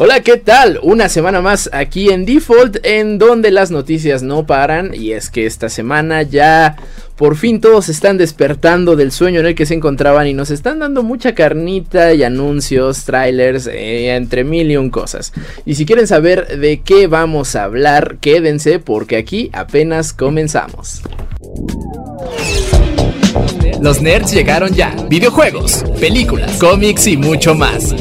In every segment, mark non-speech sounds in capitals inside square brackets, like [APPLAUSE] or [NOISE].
Hola, ¿qué tal? Una semana más aquí en Default, en donde las noticias no paran. Y es que esta semana ya por fin todos están despertando del sueño en el que se encontraban y nos están dando mucha carnita y anuncios, trailers, eh, entre mil y un cosas. Y si quieren saber de qué vamos a hablar, quédense porque aquí apenas comenzamos. Los nerds llegaron ya. Videojuegos, películas, cómics y mucho más.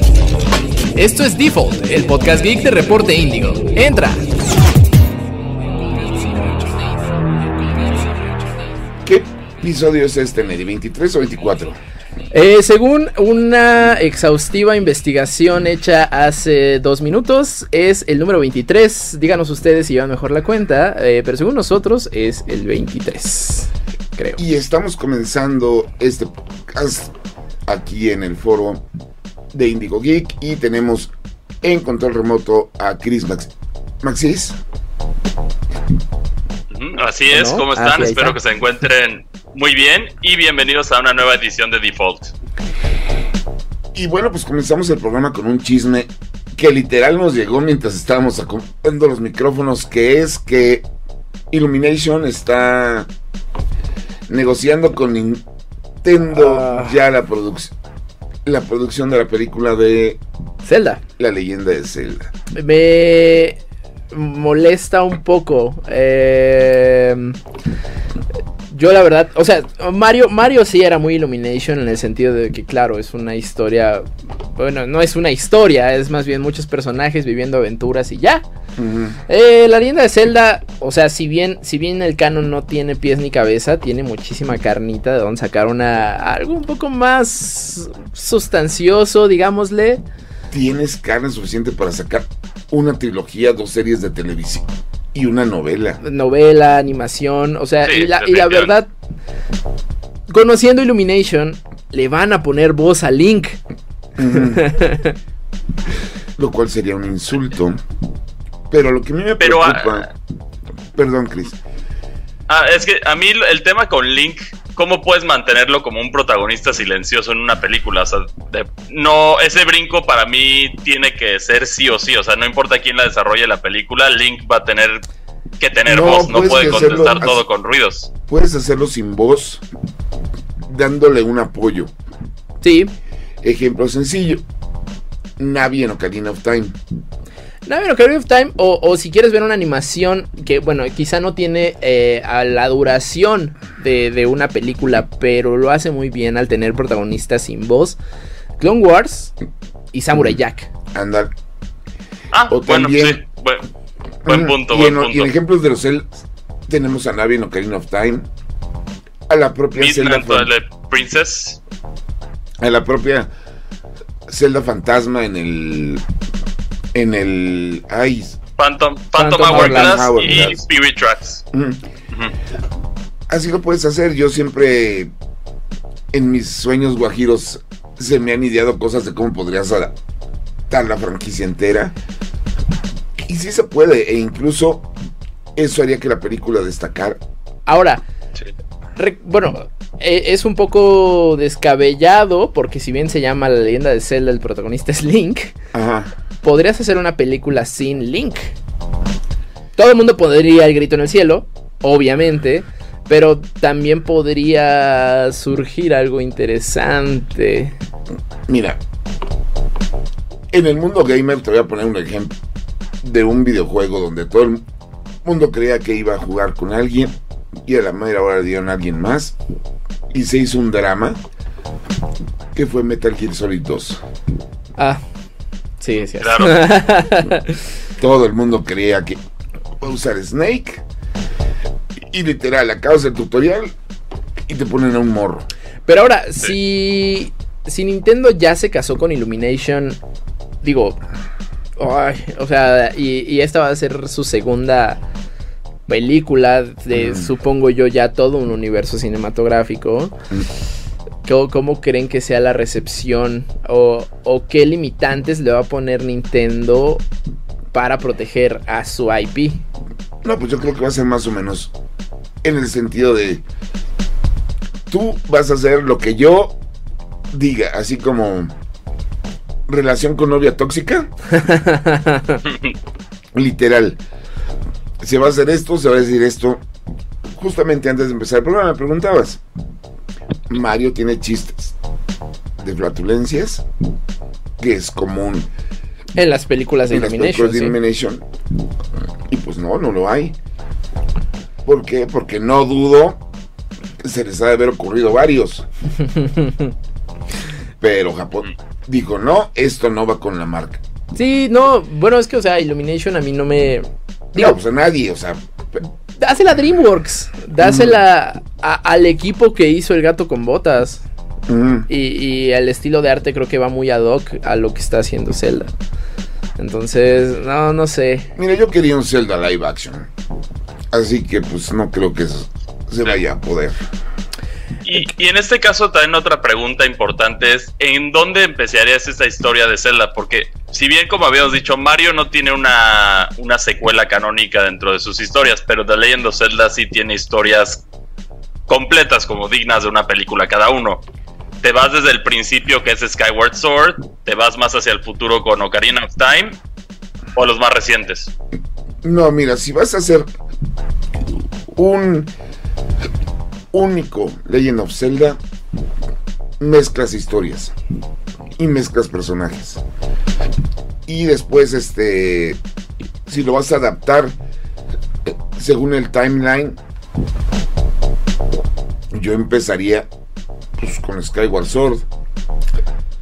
Esto es Default, el podcast geek de Reporte Índigo. Entra. ¿Qué episodio es este, Neri? ¿23 o 24? Eh, según una exhaustiva investigación hecha hace dos minutos, es el número 23. Díganos ustedes si llevan mejor la cuenta, eh, pero según nosotros es el 23, creo. Y estamos comenzando este podcast aquí en el foro de Indigo Geek y tenemos en control remoto a Chris Max Maxis. Así es, ¿cómo están? Espero que se encuentren muy bien y bienvenidos a una nueva edición de Default. Y bueno, pues comenzamos el programa con un chisme que literal nos llegó mientras estábamos acomodando los micrófonos, que es que Illumination está negociando con Nintendo Ah. ya la producción la producción de la película de Zelda. La leyenda de Zelda. Me molesta un poco. eh, yo la verdad, o sea, Mario, Mario sí era muy Illumination en el sentido de que claro, es una historia, bueno, no es una historia, es más bien muchos personajes viviendo aventuras y ya. Eh, la leyenda de Zelda, o sea, si bien, si bien el canon no tiene pies ni cabeza, tiene muchísima carnita de donde sacar una algo un poco más sustancioso, digámosle. Tienes carne suficiente para sacar una trilogía, dos series de televisión y una novela. novela, animación, o sea, Sí, y, la, y la verdad, conociendo Illumination, le van a poner voz a Link. Lo cual sería un insulto. Pero lo que a mí me Pero, preocupa. Perdón, Chris. Ah, es que a mí el tema con Link, ¿cómo puedes mantenerlo como un protagonista silencioso en una película? O sea, de- no, ese brinco para mí tiene que ser sí o sí. O sea, no importa quién la desarrolle la película, Link va a tener que tener No, voz, no puedes puede hacerlo contestar todo con ruidos. Puedes hacerlo sin voz, dándole un apoyo. Sí, Ejemplo sencillo. Navi en Ocarina of Time. Navi Ocarina of Time, o, o si quieres ver una animación que, bueno, quizá no tiene eh, a la duración de, de una película, pero lo hace muy bien al tener protagonistas sin voz. Clone Wars y Samurai Jack. Andar. Ah, O bueno, también- sí. Buen, buen Mm, punto, y, buen en, y punto. en ejemplos de los Zelda, tenemos a Navi en Ocarina of Time. A la propia Zelda. Midnight Twilight Princess. a la propia Zelda Fantasma en el en el ay Phantom, Phantom, Phantom Hourglass Hourglass. y Spirit Tracks. mm. Así lo puedes hacer yo siempre en mis sueños guajiros se me han ideado cosas de cómo podrías adaptar la franquicia entera y sí se puede e incluso eso haría que la película destacara Ahora, Sí. Re- bueno, eh, es un poco descabellado porque si bien se llama la leyenda de Zelda, el protagonista es Link, ajá podrías hacer una película sin Link. Todo el mundo podría el grito en el cielo, obviamente, pero también podría surgir algo interesante. Mira, en el mundo gamer te voy a poner un ejemplo de un videojuego donde todo el mundo creía que iba a jugar con alguien y a la mera hora dieron a alguien más y se hizo un drama que fue Metal Gear Solid 2. Ah, sí. Claro. [LAUGHS] Todo el mundo creía que iba a usar Snake y literal acabas el tutorial y te ponen a un morro. Pero ahora, si, si Nintendo ya se casó con Illumination, digo, ay, o sea, y, y esta va a ser su segunda película de, Mm. supongo yo, ya todo un universo cinematográfico. ¿Cómo, cómo creen que sea la recepción? O, ¿O qué limitantes le va a poner Nintendo para proteger a su IP? No, pues yo creo que va a ser más o menos en el sentido de tú vas a hacer lo que yo diga, así como relación con novia tóxica. [LAUGHS] Literal. Se va a hacer esto, se va a decir esto. Justamente antes de empezar el programa me preguntabas. Mario tiene chistes de flatulencias, que es común En las películas de en las Illumination. películas de sí. Illumination. Y pues no, no lo hay. ¿Por qué? Porque no dudo que se les ha de haber ocurrido varios. [LAUGHS] Pero Japón dijo, no, esto no va con la marca. Sí, no, bueno, es que, o sea, Illumination a mí no me... Digo, no, pues a nadie, o sea, dásela a DreamWorks, dásela a- al equipo que hizo El Gato con Botas. mm, Y, y el estilo de arte creo que va muy ad hoc a lo que está haciendo Zelda. Entonces, no, no sé. Mira, yo quería un Zelda live action. Así que pues no creo que se vaya a poder. Y, en este caso también otra pregunta importante es, ¿en dónde empezarías esta historia de Zelda? Porque si bien como habíamos dicho, Mario no tiene una, una secuela canónica dentro de sus historias, pero The Legend Zelda sí tiene historias completas como dignas de una película cada uno. Te vas desde el principio que es Skyward Sword, te vas más hacia el futuro con Ocarina of Time o los más recientes. No, mira, si vas a hacer un único Legend of Zelda, mezclas historias y mezclas personajes. Y después, este, si lo vas a adaptar según el timeline, yo empezaría pues, con Skyward Sword.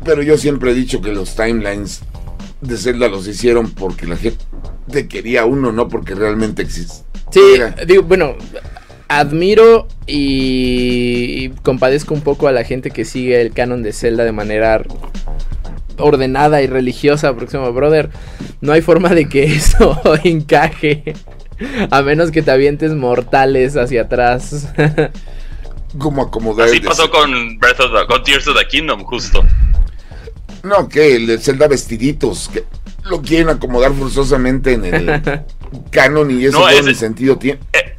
Pero yo siempre he dicho que los timelines de Zelda los hicieron porque la gente quería uno, no porque realmente existe. Sí, digo, bueno, admiro y, compadezco un poco a la gente que sigue el canon de Zelda de manera ordenada y religiosa, porque como, brother, no hay forma de que [LAUGHS] eso encaje. A menos que te avientes mortales hacia atrás. Como acomodar. Así el pasó con Breath of the, con Tears of the Kingdom, justo. No, que el de Zelda vestiditos, que lo quieren acomodar forzosamente en el [LAUGHS] canon y eso No, ese- ni sentido tiene. Eh,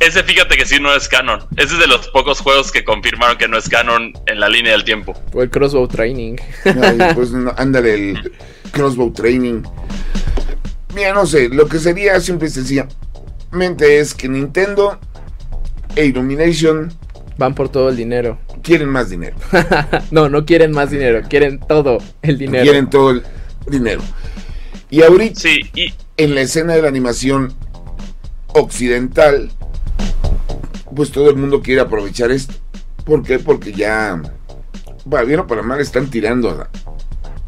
ese fíjate que sí no es canon. Ese es de los pocos juegos que confirmaron que no es canon en la línea del tiempo. o el crossbow training. Ay, [LAUGHS] pues no, ándale el crossbow training. Mira, no sé, lo que sería simple y sencillamente es que Nintendo e Illumination Van por todo el dinero. quieren más dinero. [LAUGHS] no, no quieren más dinero, quieren todo el dinero. Quieren todo el dinero. Y ahorita Sí, y en la escena de la animación occidental, pues todo el mundo quiere aprovechar esto. ¿Por qué? Porque ya, para bien o para mal, están tirando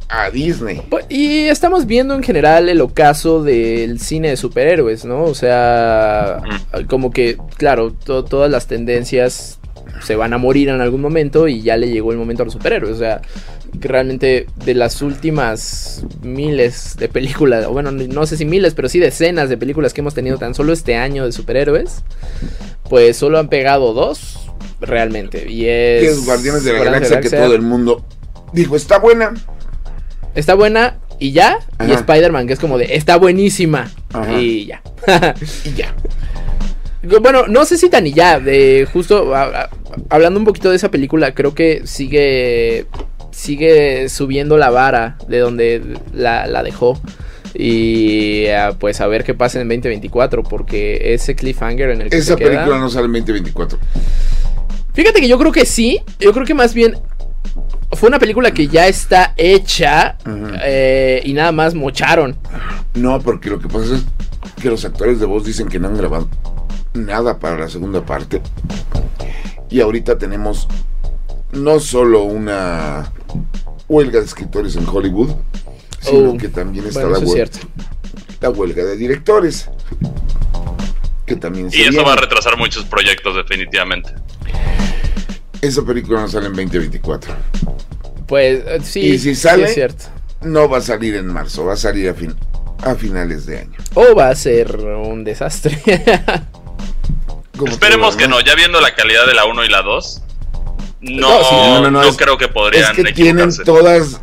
a, Disney. Pues, Y estamos viendo en general el ocaso del cine de superhéroes, ¿no? O sea, como que, claro, to- todas las tendencias se van a morir en algún momento y ya le llegó el momento a los superhéroes. O sea, que realmente de las últimas miles de películas, o bueno, no sé si miles, pero sí decenas de películas que hemos tenido tan solo este año de superhéroes, pues solo han pegado dos realmente. Y es, Guardianes de la Galaxia, que todo el mundo dijo, está buena. Está buena y ya. Y. Spider-Man, que es como de, está buenísima. Ajá. Y ya. [LAUGHS] Y ya. bueno, no sé si tan y ya. De justo a- a- hablando un poquito de esa película, creo que sigue. Sigue subiendo la vara de donde la, la dejó. Y ah, pues a ver qué pasa en 2024. Porque ese cliffhanger en el que Esa se queda- película no sale en 2024. Fíjate que yo creo que sí. Yo creo que más bien fue una película que ya está hecha. Eh, y nada más mocharon. No, porque lo que pasa es que los actores de voz dicen que no han grabado nada para la segunda parte. Y ahorita tenemos no solo una huelga de escritores en Hollywood, sino Oh, que también está Bueno, la, es huelga, cierto. la huelga de directores. Que también Y eso va a retrasar muchos proyectos definitivamente. Esa película no sale en 2024. Pues eh, sí, Y si sí sale- es cierto. No va a salir en marzo, va a salir a, fin, a finales de año. O va a ser un desastre. [LAUGHS] Esperemos que no, ya viendo la calidad de la 1 y la 2. No, No, sí, no, es- creo que Es podrían que tienen todas,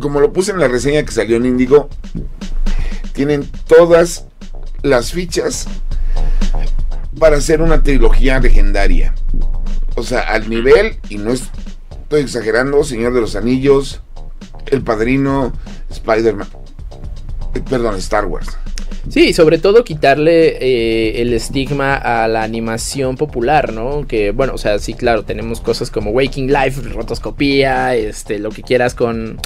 como lo puse en la reseña que salió en Indigo, tienen todas las fichas para hacer una trilogía legendaria. O sea, al nivel, y no estoy exagerando, Señor de los Anillos, El Padrino, Spider-Man, eh, perdón, Star Wars. Sí, sobre todo quitarle eh, el estigma a la animación popular, ¿no? Que bueno, o sea, sí, claro, tenemos cosas como Waking Life, rotoscopía, este, lo que quieras con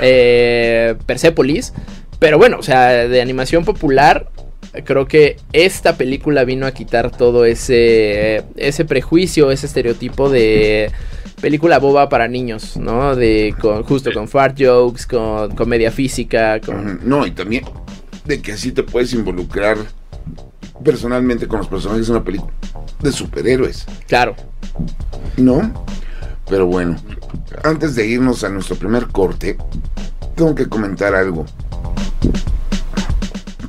eh, Persepolis. Pero bueno, o sea, de animación popular, creo que esta película vino a quitar todo ese, ese prejuicio, ese estereotipo de película boba para niños, ¿no? De con, justo con fart jokes, con comedia física, con... No, y también de que así te puedes involucrar personalmente con los personajes de una película de superhéroes. Claro. ¿No? Pero bueno, antes de irnos a nuestro primer corte, tengo que comentar algo.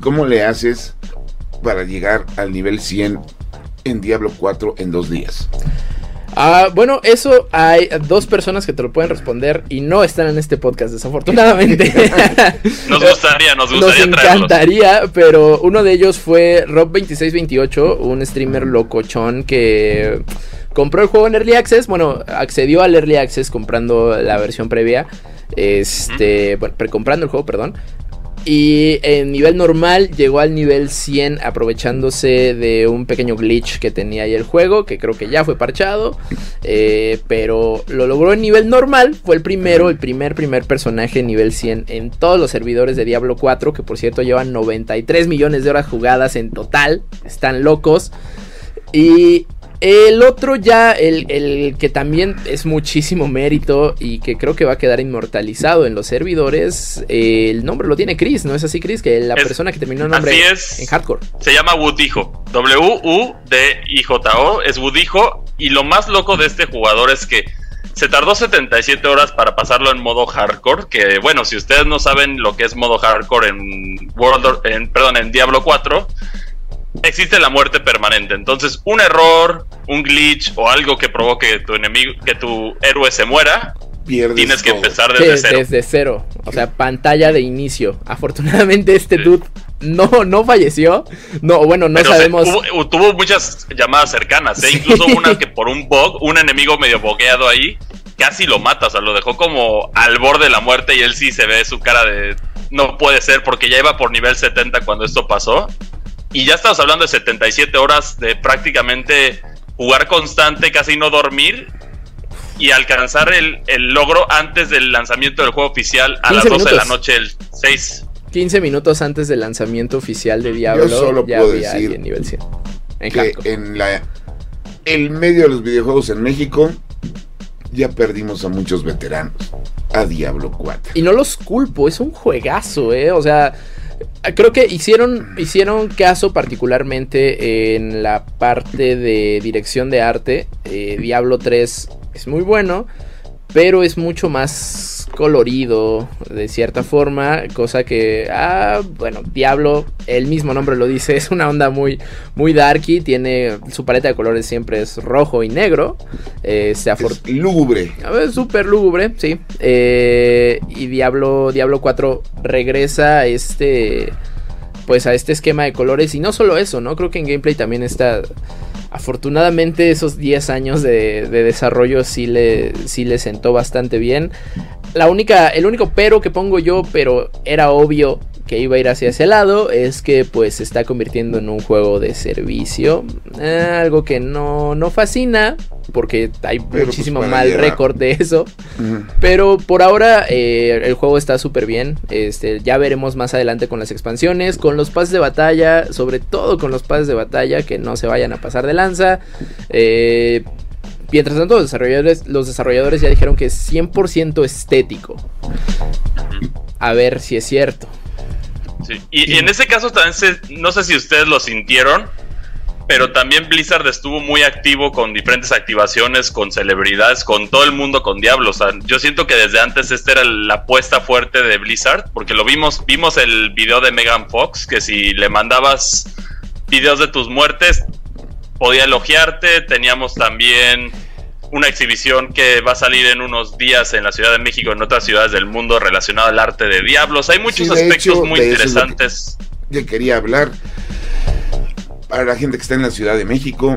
¿Cómo le haces para llegar al nivel 100 en Diablo 4 en dos días? Ah, bueno, eso hay dos personas que te lo pueden responder y no están en este podcast, desafortunadamente. [LAUGHS] nos gustaría, nos gustaría. Nos encantaría, pero uno de ellos fue Rob2628, un streamer locochón que compró el juego en Early Access. Bueno, accedió al Early Access comprando la versión previa. Este, bueno, precomprando el juego, perdón. Y en nivel normal llegó al nivel 100 aprovechándose de un pequeño glitch que tenía ahí el juego, que creo que ya fue parchado. Eh, pero lo logró en nivel normal. Fue el primero, el primer, primer personaje nivel 100 en todos los servidores de Diablo 4, que por cierto llevan 93 millones de horas jugadas en total. Están locos. Y el otro ya, el, que también es muchísimo mérito y que creo que va a quedar inmortalizado en los servidores, el nombre lo tiene Chris, ¿no es así Chris? Que la persona que terminó el nombre en hardcore. Se llama Woodijo, W-U-D-I-J-O, es Woodijo y lo más loco de este jugador es que se tardó 77 horas para pasarlo en modo hardcore, que bueno, si ustedes no saben lo que es modo hardcore en World, en, perdón, en Diablo 4, existe la muerte permanente. Entonces, un error, un glitch o algo que provoque que tu enemigo, que tu héroe se muera, tienes que empezar desde cero. Desde cero. O sea, pantalla de inicio. Afortunadamente este dude no, no falleció. No, bueno, no sabemos. tuvo muchas llamadas cercanas, ¿eh? incluso una que [LAUGHS] por un bug, un enemigo medio bogueado ahí, casi lo mata. O sea, lo dejó como al borde de la muerte y él sí se ve su cara de. No puede ser, porque ya iba por nivel 70 cuando esto pasó. Y ya estamos hablando de 77 horas de prácticamente jugar constante, casi no dormir y alcanzar el, logro antes del lanzamiento del juego oficial a las 12 de la noche el 6. 15 minutos antes del lanzamiento oficial de Diablo. Yo solo puedo decir en nivel 100. En que en la el medio de los videojuegos en México ya perdimos a muchos veteranos a Diablo 4. Y no los culpo, es un juegazo, eh, o sea, Creo que hicieron, hicieron caso particularmente en la parte de dirección de arte. Eh, Diablo 3 es muy bueno, pero es mucho más colorido de cierta forma, cosa que, ah, bueno, Diablo, el mismo nombre lo dice, [LAUGHS] es una onda muy, muy darky, tiene, su paleta de colores siempre es rojo y negro, eh, es lúgubre. Súper lúgubre, sí, eh, y Diablo, Diablo 4 regresa a este, pues a este esquema de colores, y no solo eso, ¿no? Creo que en gameplay también está afortunadamente esos 10 años de, desarrollo sí le, sí le sentó bastante bien. La única, el único pero que pongo yo, pero era obvio que iba a ir hacia ese lado, es que pues se está convirtiendo en un juego de servicio. Eh, algo que no, no fascina, porque hay pues, muchísimo mal récord de eso. Pero por ahora eh, el juego está súper bien. Este, ya veremos más adelante con las expansiones, con los pases de batalla, sobre todo con los pases de batalla, que no se vayan a pasar de lanza. Eh, Mientras tanto, los desarrolladores, los desarrolladores ya dijeron que es 100% estético. A ver si es cierto. Sí. Y, en ese caso también no sé si ustedes lo sintieron, pero también Blizzard estuvo muy activo con diferentes activaciones, con celebridades, con todo el mundo con Diablo. O sea, yo siento que desde antes esta era la apuesta fuerte de Blizzard, porque lo vimos, vimos el video de Megan Fox, que si le mandabas videos de tus muertes, podía elogiarte. Teníamos también una exhibición que va a salir en unos días en la Ciudad de México, en otras ciudades del mundo relacionado al arte de diablos. Hay muchos aspectos muy interesantes. Yo quería hablar para la gente que está en la Ciudad de México.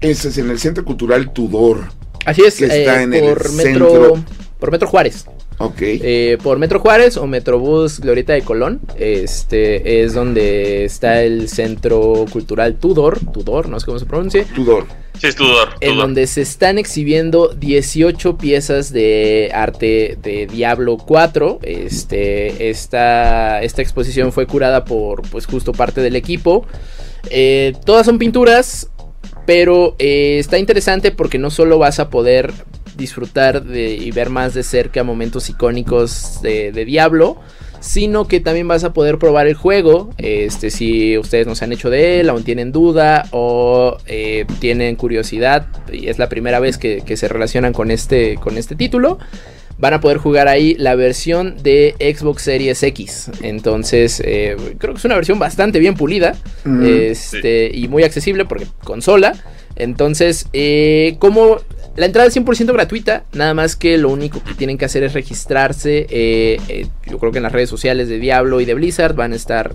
Ese es en el Centro Cultural Tudor. Así es, que está eh, en por el metro, centro. por Metro Juárez. Ok. Eh, por Metro Juárez o Metrobús Glorieta de Colón. Este es donde está el Centro Cultural Tudor. Tudor, no sé cómo se pronuncia. Tudor. Sí, es Tudor. En Tudor. donde se están exhibiendo 18 piezas de arte de Diablo 4. Este, esta, esta exposición fue curada por pues justo parte del equipo. Eh, todas son pinturas, pero eh, está interesante porque no solo vas a poder disfrutar de, y ver más de cerca momentos icónicos de, de Diablo, sino que también vas a poder probar el juego. Este, si ustedes no se han hecho de él, aún tienen duda o eh, tienen curiosidad y es la primera vez que, que se relacionan con este, con este título. Van a poder jugar ahí la versión de Xbox Series X. Entonces, eh, creo que es una versión bastante bien pulida. Mm, este, Y muy accesible porque consola. Entonces, eh, como la entrada es 100% gratuita, nada más que lo único que tienen que hacer es registrarse. eh, eh, yo creo que en las redes sociales de Diablo y de Blizzard van a estar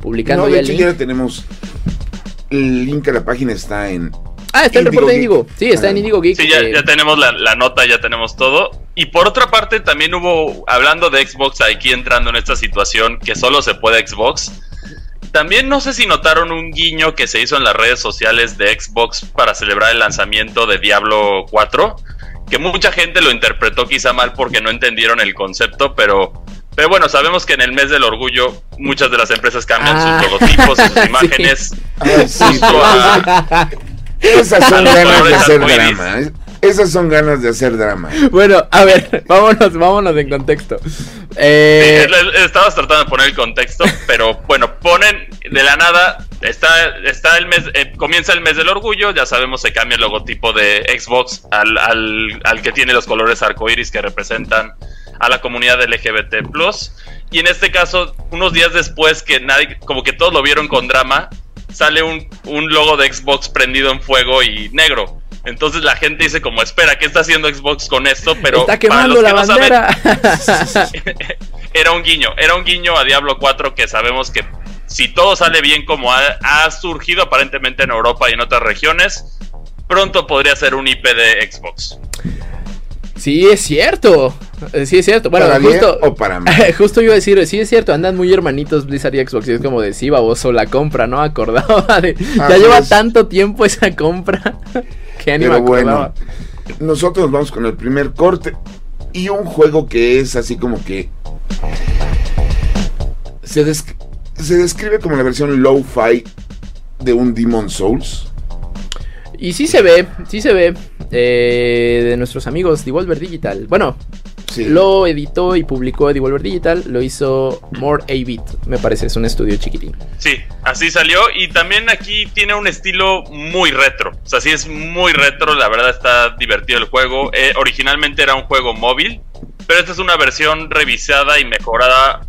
publicando No, ya de el hecho link. ya tenemos. El link a la página está en. Ah, está el reporte de Geek. Indigo. Sí, está en. Indigo Geek. Sí, ya, eh, ya tenemos la, la nota, ya tenemos todo. Y por otra parte, también hubo, hablando de Xbox, aquí entrando en esta situación que solo se puede Xbox. También no sé si notaron un guiño que se hizo en las redes sociales de Xbox para celebrar el lanzamiento de Diablo 4, que mucha gente lo interpretó quizá mal porque no entendieron el concepto, pero, pero bueno, sabemos que en el mes del orgullo muchas de las empresas cambian Ah. sus logotipos y sus [LAUGHS] Sí. imágenes. Ay, sí, Justo a- [LAUGHS] Esas son a los ganas de colores hacer arcoíris. drama. Esas son ganas de hacer drama. bueno, a ver, [LAUGHS] vámonos, vámonos en contexto. Eh, Sí, estabas tratando de poner el contexto, [LAUGHS] pero bueno, ponen de la nada, está, está el mes, eh, comienza el mes del orgullo, ya sabemos se cambia el logotipo de Xbox al, al, al que tiene los colores arcoíris que representan a la comunidad LGBT y en este caso, unos días después que nadie, como que todos lo vieron con drama, sale un, un logo de Xbox prendido en fuego y negro. Entonces la gente dice como, espera, ¿qué está haciendo Xbox con esto? Pero está para quemando los que la no saben, [LAUGHS] era un guiño, era un guiño a Diablo 4 que sabemos que si todo sale bien como ha, ha surgido aparentemente en Europa y en otras regiones, pronto podría ser un IP de Xbox. sí, es cierto. Eh, Sí, es cierto. Bueno, ¿Para bien justo. o para mal? [LAUGHS] Justo iba a decir, sí es cierto, andan muy hermanitos Blizzard y Xbox. Y es como de sí, baboso, la compra, ¿no? [LAUGHS] Acordaba de. ya Así lleva tanto tiempo esa compra. Ya ni Pero bueno, nosotros vamos con el primer corte y un juego que es así como que se, desc- se describe como la versión low-fi de un Demon Souls. Y sí se ve, sí se ve. eh, de nuestros amigos Devolver Digital. Bueno, Sí. lo editó y publicó Devolver Digital. Lo hizo More 8-Bit, me parece, es un estudio chiquitín. Sí, así salió y también aquí tiene un estilo muy retro. O sea, sí es muy retro, la verdad está divertido el juego. Eh, originalmente era un juego móvil, pero esta es una versión revisada y mejorada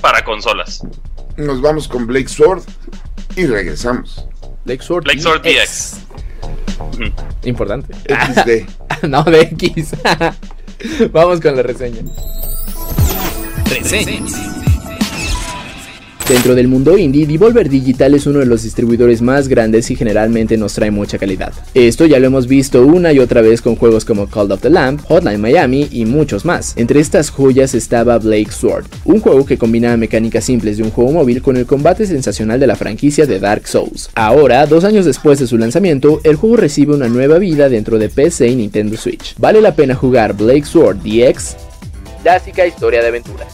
para consolas. Nos vamos con Blake Sword y regresamos. Lake Sword, Lake Sword DX. Importante. XD. [LAUGHS] no, de X. [LAUGHS] Vamos con la reseña. Dentro del mundo indie, Devolver Digital es uno de los distribuidores más grandes y generalmente nos trae mucha calidad. Esto ya lo hemos visto una y otra vez con juegos como Call of the Lamb, Hotline Miami y muchos más. Entre estas joyas estaba Blake Sword, un juego que combinaba mecánicas simples de un juego móvil con el combate sensacional de la franquicia de Dark Souls. Ahora, dos años después de su lanzamiento, el juego recibe una nueva vida dentro de PC y Nintendo Switch. ¿Vale la pena jugar Blake Sword DX? Clásica historia de aventura.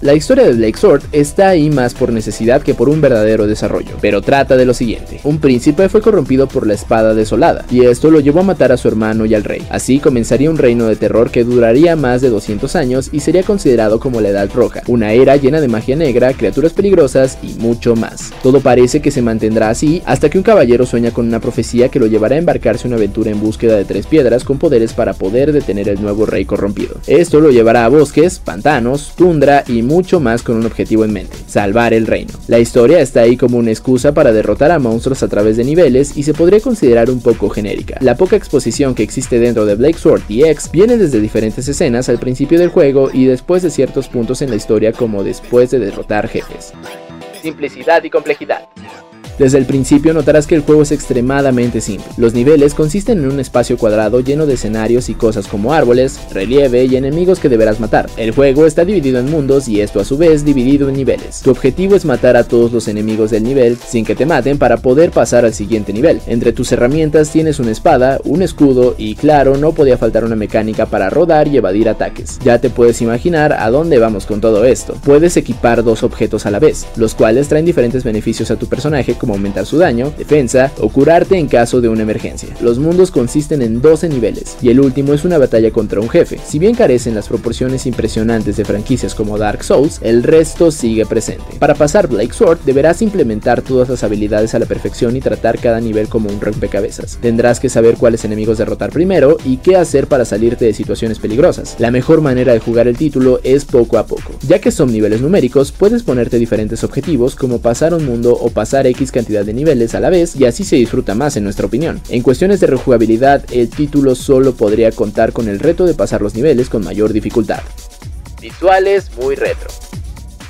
La historia de Blake Sword está ahí más por necesidad que por un verdadero desarrollo, pero trata de lo siguiente. Un príncipe fue corrompido por la espada desolada, y esto lo llevó a matar a su hermano y al rey. Así comenzaría un reino de terror que duraría más de 200 años y sería considerado como la Edad Roja, una era llena de magia negra, criaturas peligrosas y mucho más. Todo parece que se mantendrá así hasta que un caballero sueña con una profecía que lo llevará a embarcarse en una aventura en búsqueda de tres piedras con poderes para poder detener el nuevo rey corrompido. Esto lo llevará a bosques, pantanos, tundra y mucho más con un objetivo en mente, salvar el reino. La historia está ahí como una excusa para derrotar a monstruos a través de niveles y se podría considerar un poco genérica. La poca exposición que existe dentro de Blake Sword DX viene desde diferentes escenas al principio del juego y después de ciertos puntos en la historia como después de derrotar jefes. Simplicidad y complejidad. Desde el principio notarás que el juego es extremadamente simple. Los niveles consisten en un espacio cuadrado lleno de escenarios y cosas como árboles, relieve y enemigos que deberás matar. El juego está dividido en mundos y esto a su vez dividido en niveles. Tu objetivo es matar a todos los enemigos del nivel sin que te maten para poder pasar al siguiente nivel. Entre tus herramientas tienes una espada, un escudo y claro, no podía faltar una mecánica para rodar y evadir ataques. Ya te puedes imaginar a dónde vamos con todo esto. Puedes equipar dos objetos a la vez, los cuales traen diferentes beneficios a tu personaje aumentar su daño, defensa o curarte en caso de una emergencia. Los mundos consisten en 12 niveles y el último es una batalla contra un jefe. Si bien carecen las proporciones impresionantes de franquicias como Dark Souls, el resto sigue presente. Para pasar Blake Sword deberás implementar todas las habilidades a la perfección y tratar cada nivel como un rompecabezas. Tendrás que saber cuáles enemigos derrotar primero y qué hacer para salirte de situaciones peligrosas. La mejor manera de jugar el título es poco a poco. Ya que son niveles numéricos, puedes ponerte diferentes objetivos como pasar un mundo o pasar X cantidad de niveles a la vez y así se disfruta más en nuestra opinión. En cuestiones de rejugabilidad, el título solo podría contar con el reto de pasar los niveles con mayor dificultad. Visuales muy retro.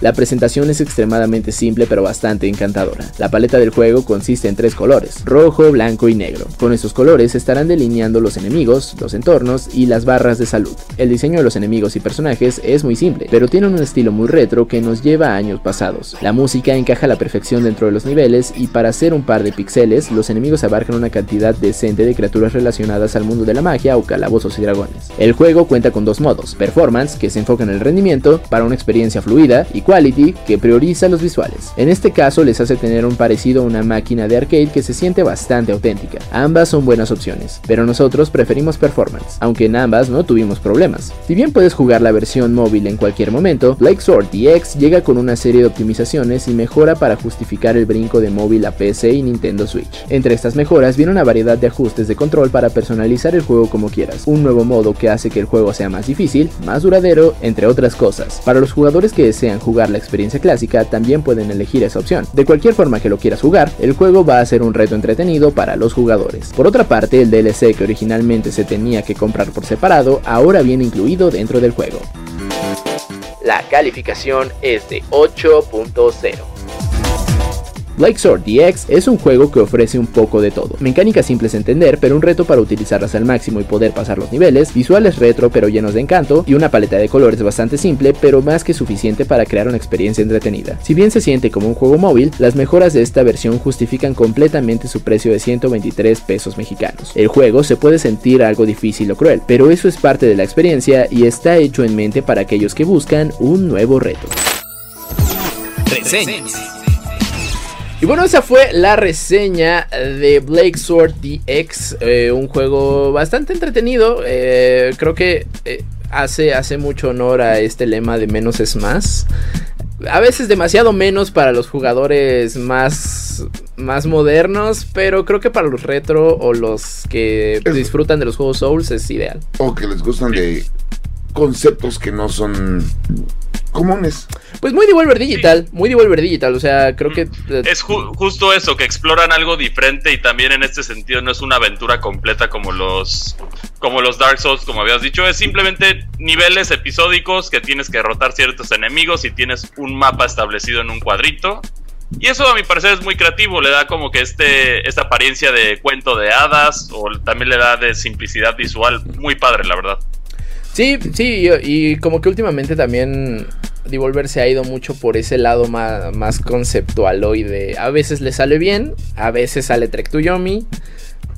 La presentación es extremadamente simple pero bastante encantadora. La paleta del juego consiste en tres colores, rojo, blanco y negro. Con estos colores estarán delineando los enemigos, los entornos y las barras de salud. El diseño de los enemigos y personajes es muy simple, pero tiene un estilo muy retro que nos lleva a años pasados. La música encaja a la perfección dentro de los niveles y para hacer un par de píxeles, los enemigos abarcan una cantidad decente de criaturas relacionadas al mundo de la magia o calabozos y dragones. El juego cuenta con dos modos, performance, que se enfoca en el rendimiento, para una experiencia fluida, y Quality, que prioriza los visuales. En este caso les hace tener un parecido a una máquina de arcade que se siente bastante auténtica. Ambas son buenas opciones, pero nosotros preferimos Performance, aunque en ambas no tuvimos problemas. Si bien puedes jugar la versión móvil en cualquier momento, Blake Sword DX llega con una serie de optimizaciones y mejora para justificar el brinco de móvil a PC y Nintendo Switch. Entre estas mejoras viene una variedad de ajustes de control para personalizar el juego como quieras, un nuevo modo que hace que el juego sea más difícil, más duradero, entre otras cosas. Para los jugadores que desean jugar la experiencia clásica también pueden elegir esa opción. De cualquier forma que lo quieras jugar, el juego va a ser un reto entretenido para los jugadores. Por otra parte, el DLC que originalmente se tenía que comprar por separado, ahora viene incluido dentro del juego. La calificación es de 8.0. Blake Sword DX es un juego que ofrece un poco de todo. Mecánicas simples de entender, pero un reto para utilizarlas al máximo y poder pasar los niveles, visuales retro pero llenos de encanto, y una paleta de colores bastante simple, pero más que suficiente para crear una experiencia entretenida. Si bien se siente como un juego móvil, las mejoras de esta versión justifican completamente su precio de 123 pesos mexicanos. El juego se puede sentir algo difícil o cruel, pero eso es parte de la experiencia y está hecho en mente para aquellos que buscan un nuevo reto. Y bueno, esa fue la reseña de Blake Sword DX, eh, un juego bastante entretenido. eh, creo que eh, hace, hace mucho honor a este lema de menos es más. A veces demasiado menos para los jugadores más, más modernos, pero creo que para los retro o los que Es- disfrutan de los juegos Souls es ideal. O que les gustan de conceptos que no son comunes. Pues muy Devolver Digital, muy Devolver Digital, o sea, creo que... eh, Es ju- justo eso, que exploran algo diferente y también en este sentido no es una aventura completa como los como los Dark Souls, como habías dicho, es simplemente niveles episódicos que tienes que derrotar ciertos enemigos y tienes un mapa establecido en un cuadrito. Y eso a mi parecer es muy creativo, le da como que este esta apariencia de cuento de hadas o también le da de simplicidad visual muy padre, la verdad. Sí, sí, y, y como que últimamente también Devolver se ha ido mucho por ese lado más, más conceptualoide. A veces le sale bien, a veces sale Trek to Yomi.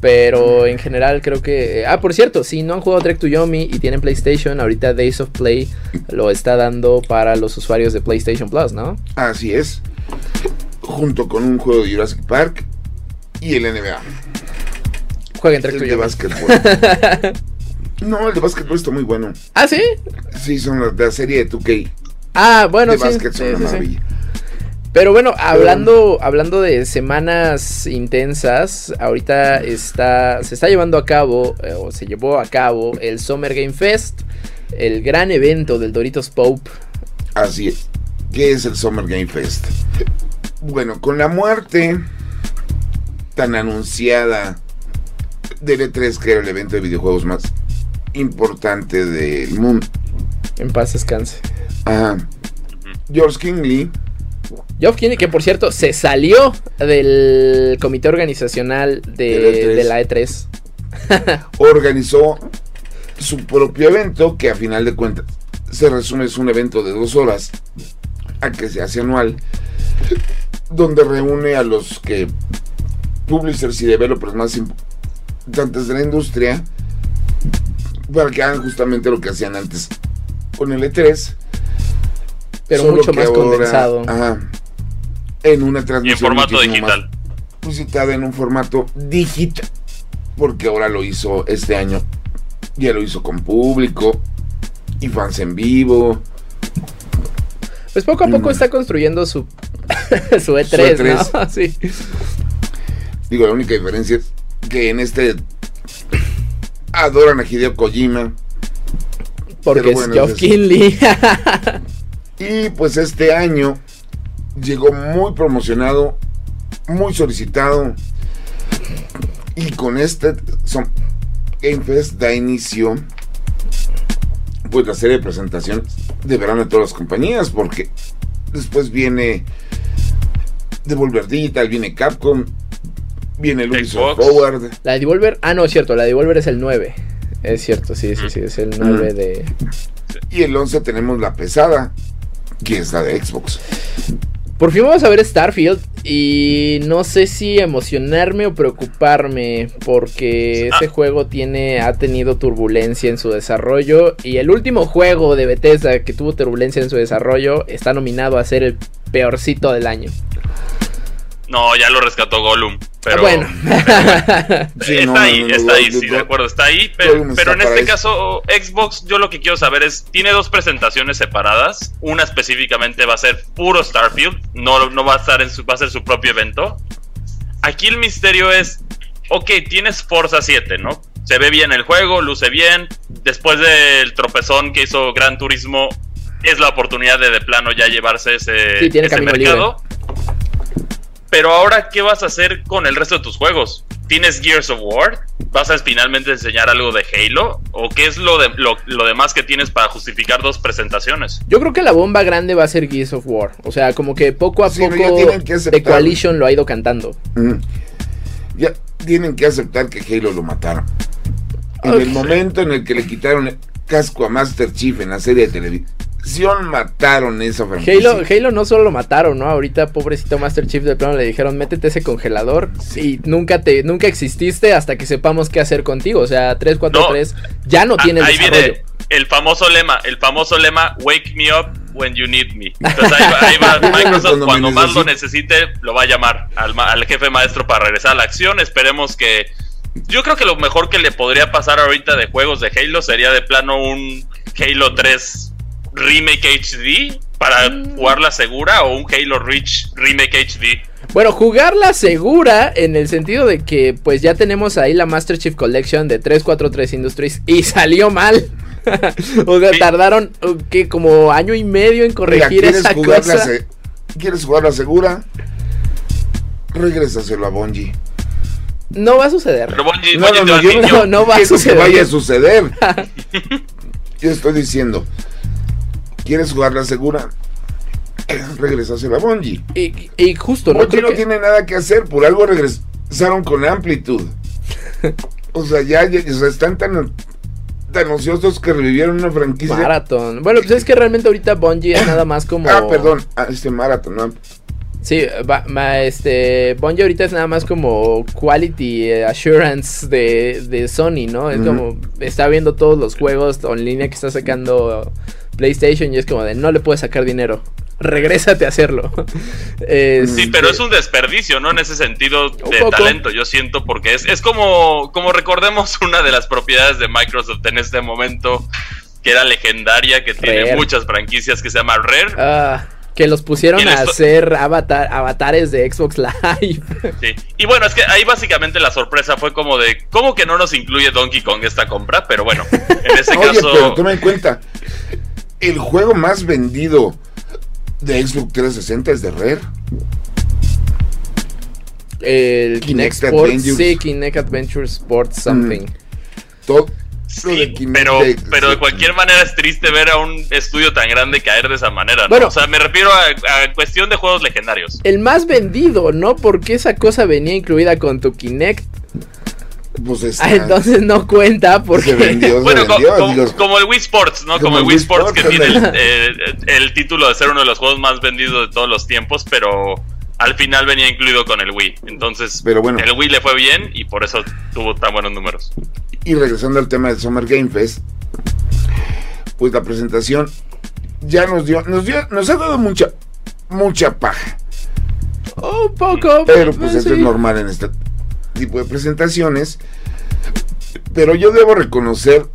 Pero en general creo que... Ah, por cierto, si no han jugado Trek to Yomi y tienen PlayStation, ahorita Days of Play lo está dando para los usuarios de PlayStation Plus, ¿no? Así es. Junto con un juego de Jurassic Park y el NBA. Jueguen Trek El to de Yomi. [LAUGHS] no, el de básquetbol está muy bueno. Ah, sí. Sí, son la, de la serie de 2K. Ah, bueno, de sí. básquet sí, son una sí, sí. maravilla. Pero bueno, hablando, hablando de semanas intensas, ahorita está, se está llevando a cabo, eh, o se llevó a cabo, el Summer Game Fest, el gran evento del Doritos Pope. Así es. ¿Qué es el Summer Game Fest? Bueno, con la muerte tan anunciada del E3, que era el evento de videojuegos más importante del mundo, En paz descanse. Ajá. George Kingley Geoff Keighley, que por cierto se salió del comité organizacional de, De de la la [LAUGHS] E3. Organizó su propio evento, que a final de cuentas se resume es un evento de dos horas, a que se hace anual, donde reúne a los que publishers y developers más importantes de la industria para que hagan justamente lo que hacían antes con el E3 Pero Solo mucho que más ahora, condensado. ajá, en una Y en transmisión formato digital. visitada en un formato digital. Porque ahora lo hizo este año. Ya lo hizo con público y fans en vivo. Pues poco a poco Mm. está construyendo su, [LAUGHS] su E3, Su E3. ¿no? [LAUGHS] Sí. Digo, la única diferencia es que en este adoran a Hideo Kojima. Porque es Geoff Keighley. Y pues este año llegó muy promocionado, muy solicitado. Y con este son Game Fest da inicio pues la serie de presentaciones de verano de todas las compañías porque después viene Devolver Digital, viene Capcom, viene el Ubisoft Xbox. Forward, la de Devolver. Ah, no, es cierto. La de Devolver es el 9. Es cierto, sí, sí, sí. Es el 9 de. y el 11 tenemos la pesada, que es la de Xbox. Por fin vamos a ver Starfield. Y no sé si emocionarme o preocuparme. Porque Ah. ese juego tiene. ha tenido turbulencia en su desarrollo. Y el último juego de Bethesda que tuvo turbulencia en su desarrollo. Está nominado a ser el peorcito del año. No, ya lo rescató Gollum. Pero Ah, bueno. [LAUGHS] Sí, está no, ahí, no, está no, ahí, no, sí, no. de acuerdo, está ahí. Pero, en este eso. caso, Xbox, yo lo que quiero saber es, tiene dos presentaciones separadas. Una específicamente va a ser puro Starfield, no, no va a estar en su, va a ser su propio evento. Aquí el misterio es, ok, tienes Forza 7, ¿no? Se ve bien el juego, luce bien. Después del tropezón que hizo Gran Turismo, es la oportunidad de de plano ya llevarse ese, Sí, tiene ese camino mercado. Pero ahora, ¿qué vas a hacer con el resto de tus juegos? ¿Tienes Gears of War? ¿Vas a finalmente enseñar algo de Halo? ¿O qué es lo, de, lo, lo demás que tienes para justificar dos presentaciones? Yo creo que la bomba grande va a ser Gears of War. O sea, como que poco a Sí, poco The. Coalition lo ha ido cantando. Mm. Ya tienen que aceptar que Halo lo mataron. En el momento en el que le quitaron el casco a Master Chief en la serie de televisión, mataron esa franquicia. Halo, Halo no solo lo mataron, ¿no? Ahorita, pobrecito Master Chief de plano le dijeron, métete ese congelador y nunca te, nunca exististe hasta que sepamos qué hacer contigo. O sea, 343 ya no tiene ahí desarrollo. viene el famoso lema, el famoso lema, wake me up when you need me. Entonces ahí va, ahí va [LAUGHS] Microsoft, Cuando más lo necesite. necesite, lo va a llamar al, ma- al jefe maestro para regresar a la acción. Esperemos que... Yo creo que lo mejor que le podría pasar ahorita de juegos de Halo sería de plano un Halo 3 Remake HD para Mm. jugarla segura o un Halo Reach Remake HD. Bueno, jugarla segura en el sentido de que pues ya tenemos ahí la Master Chief Collection de 343 Industries y [LAUGHS] salió mal. [LAUGHS] o sea, Sí. tardaron uh, que como año y medio en corregir ¿quieres esa jugarla cosa. se- ¿Quieres jugarla segura? Regrésaselo a Bungie. No va a suceder. Pero Bungie, No, Bungie no, no, va yo a- no, no va a quiero [LAUGHS] que suceder. vaya a suceder. Yo estoy diciendo, ¿quieres jugarla segura? [CLEARS THROAT] Regrésaselo a Bungie. Y, y justo, ¿no? Creo no que- tiene nada que hacer, por algo regresaron con amplitud. [LAUGHS] O sea, ya, ya- o sea, están tan, tan ociosos que revivieron una franquicia. Marathon. Bueno, pues es que realmente ahorita Bungie es nada más como. Ah, perdón, ah, este Marathon, ¿no? Sí, va- ma- este. Bungie ahorita es nada más como quality eh, assurance de, de Sony, ¿no? Es como. Está viendo todos los juegos en línea que está sacando PlayStation y es como de no le puedes sacar dinero. Regrésate a hacerlo. [LAUGHS] Sí, pero es un desperdicio, ¿no? En ese sentido de poco. talento, yo siento, porque es, es como, como recordemos una de las propiedades de Microsoft en este momento, que era legendaria, que tiene muchas franquicias que se llama Rare. ah, que los pusieron a esto- hacer avatar, avatares de Xbox Live. [LAUGHS] Sí. Y bueno, es que ahí básicamente la sorpresa fue como de, ¿cómo que no nos incluye Donkey Kong esta compra? Pero bueno, en ese [LAUGHS] Oye, caso... pero toma en cuenta, el juego más vendido de Xbox 360 es de Rare. El Kinect, Kinect Sports. Adventures. Sí, Kinect Adventure Sports something. Todo, Sí, pero, pero de cualquier manera es triste ver a un estudio tan grande caer de esa manera, ¿no? Bueno. o sea, me refiero a, a cuestión de juegos legendarios. El más vendido, ¿no? Porque esa cosa venía incluida con tu Kinect. Pues [LAUGHS] está. Ah, entonces no cuenta porque... Se vendió, se Bueno, vendió, como, digo, como el Wii Sports, ¿no? Como Como, el Wii Sports que tiene el, eh, el título de ser uno de los juegos más vendidos de todos los tiempos, pero al final venía incluido con el Wii. Entonces, Pero bueno. el Wii le fue bien y por eso tuvo tan buenos números. Y regresando al tema del Summer Game Fest, pues la presentación ya nos dio, nos dio, nos ha dado mucha, mucha paja. Oh, un poco. Pero pues eh, esto es sí. normal en este tipo de presentaciones. Pero yo debo reconocer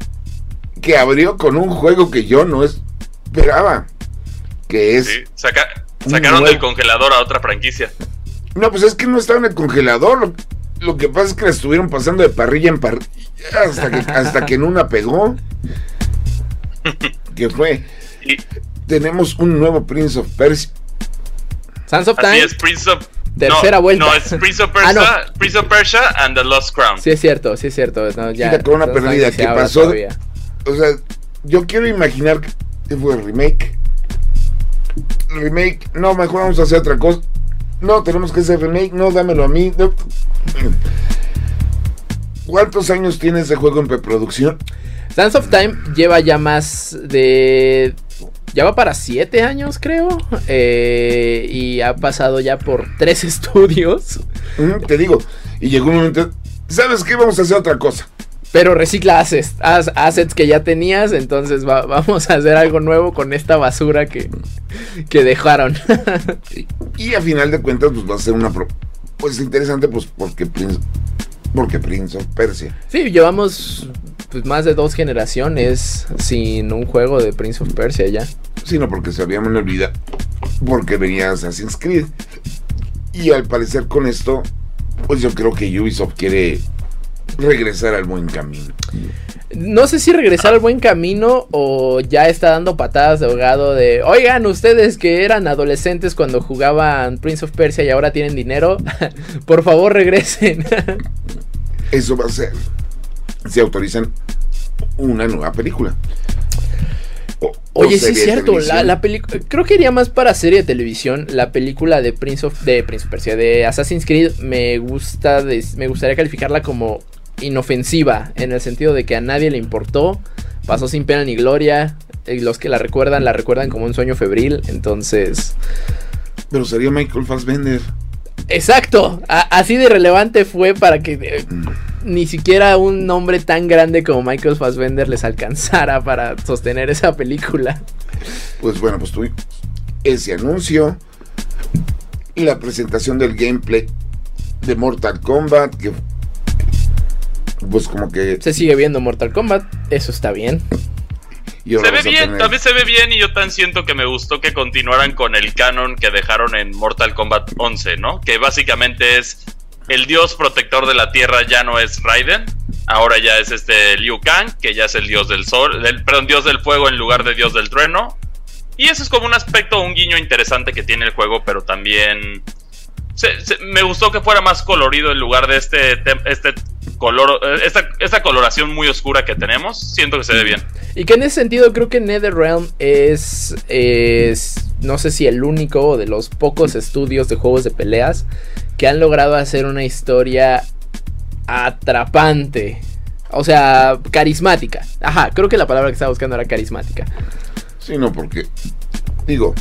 que abrió con un juego que yo no esperaba. Que es. ¿sí? Saca- sacaron nuevo. del congelador a otra franquicia. No, pues es que no estaba en el congelador. Lo, lo que pasa es que la estuvieron pasando de parrilla en parrilla hasta que, hasta que en una pegó. [LAUGHS] Que fue. Y Tenemos un nuevo Prince of Persia. Sands of así Time. es, Prince of... Tercera no, vuelta. No, es Prince of, [LAUGHS] Ah, Persia, Prince of Persia and the Lost Crown. Sí es cierto, sí es cierto. No, ya, una Sands of perdida que pasó. todavía. O sea, yo quiero imaginar que fue el remake. Remake. No, mejor vamos a hacer otra cosa. No, tenemos que hacer remake. No, dámelo a mí. No. ¿Cuántos años tiene ese juego en preproducción? Sands of Time lleva ya más de. Ya va para siete años, creo. eh, y ha pasado ya por tres [LAUGHS] estudios. Te digo. Y llegó un momento. ¿Sabes qué? Vamos a hacer otra cosa. Pero recicla assets, as- assets que ya tenías. Entonces va- [LAUGHS] vamos a hacer algo nuevo con esta basura que, que dejaron. [LAUGHS] Y a final de cuentas, pues va a ser una. pro- Pues interesante, pues porque Prince. Porque Prince of Persia. sí, llevamos pues, más de dos generaciones sin un juego de Prince of Persia ya. sino porque se habían olvidado porque venía Assassin's Creed. Y al parecer con esto, pues yo creo que Ubisoft quiere regresar al buen camino. No sé si regresar al buen camino o ya está dando patadas de ahogado de, oigan, ustedes que eran adolescentes cuando jugaban Prince of Persia y ahora tienen dinero, [LAUGHS] por favor regresen. [LAUGHS] Eso va a ser. Se autorizan una nueva película. O- o Oye, sí es cierto, la, película, creo que iría más para serie de televisión, la película de Prince of, de Prince of Persia, de Assassin's Creed, me gusta, me gustaría calificarla como inofensiva, en el sentido de que a nadie le importó, pasó sin pena ni gloria, y los que la recuerdan, la recuerdan como un sueño febril, entonces... Pero sería Michael Fassbender. Exacto, a- así de relevante fue para que eh, ni siquiera un nombre tan grande como Michael Fassbender les alcanzara para sostener esa película. Pues bueno, pues tuvimos ese anuncio. Y la presentación del gameplay de Mortal Kombat. Que pues como que. Se sigue viendo Mortal Kombat, eso está bien. y Se ve bien, tener- también se ve bien y yo tan siento que me gustó que continuaran con el canon que dejaron en Mortal Kombat 11, ¿no? Que básicamente es el dios protector de la tierra ya no es Raiden, ahora ya es este Liu Kang, que ya es el dios del sol, del, perdón, dios del fuego en lugar de dios del trueno. Y eso es como un aspecto, un guiño interesante que tiene el juego, pero también se- se- me gustó que fuera más colorido en lugar de este, este color, eh, esta, esta coloración muy oscura que tenemos. Siento que se ve bien. Y que en ese sentido creo que NetherRealm es, es, no sé si el único de los pocos estudios de juegos de peleas que han logrado hacer una historia atrapante. O sea, carismática. Ajá, creo que la palabra que estaba buscando era carismática. Sí, no, porque. Digo.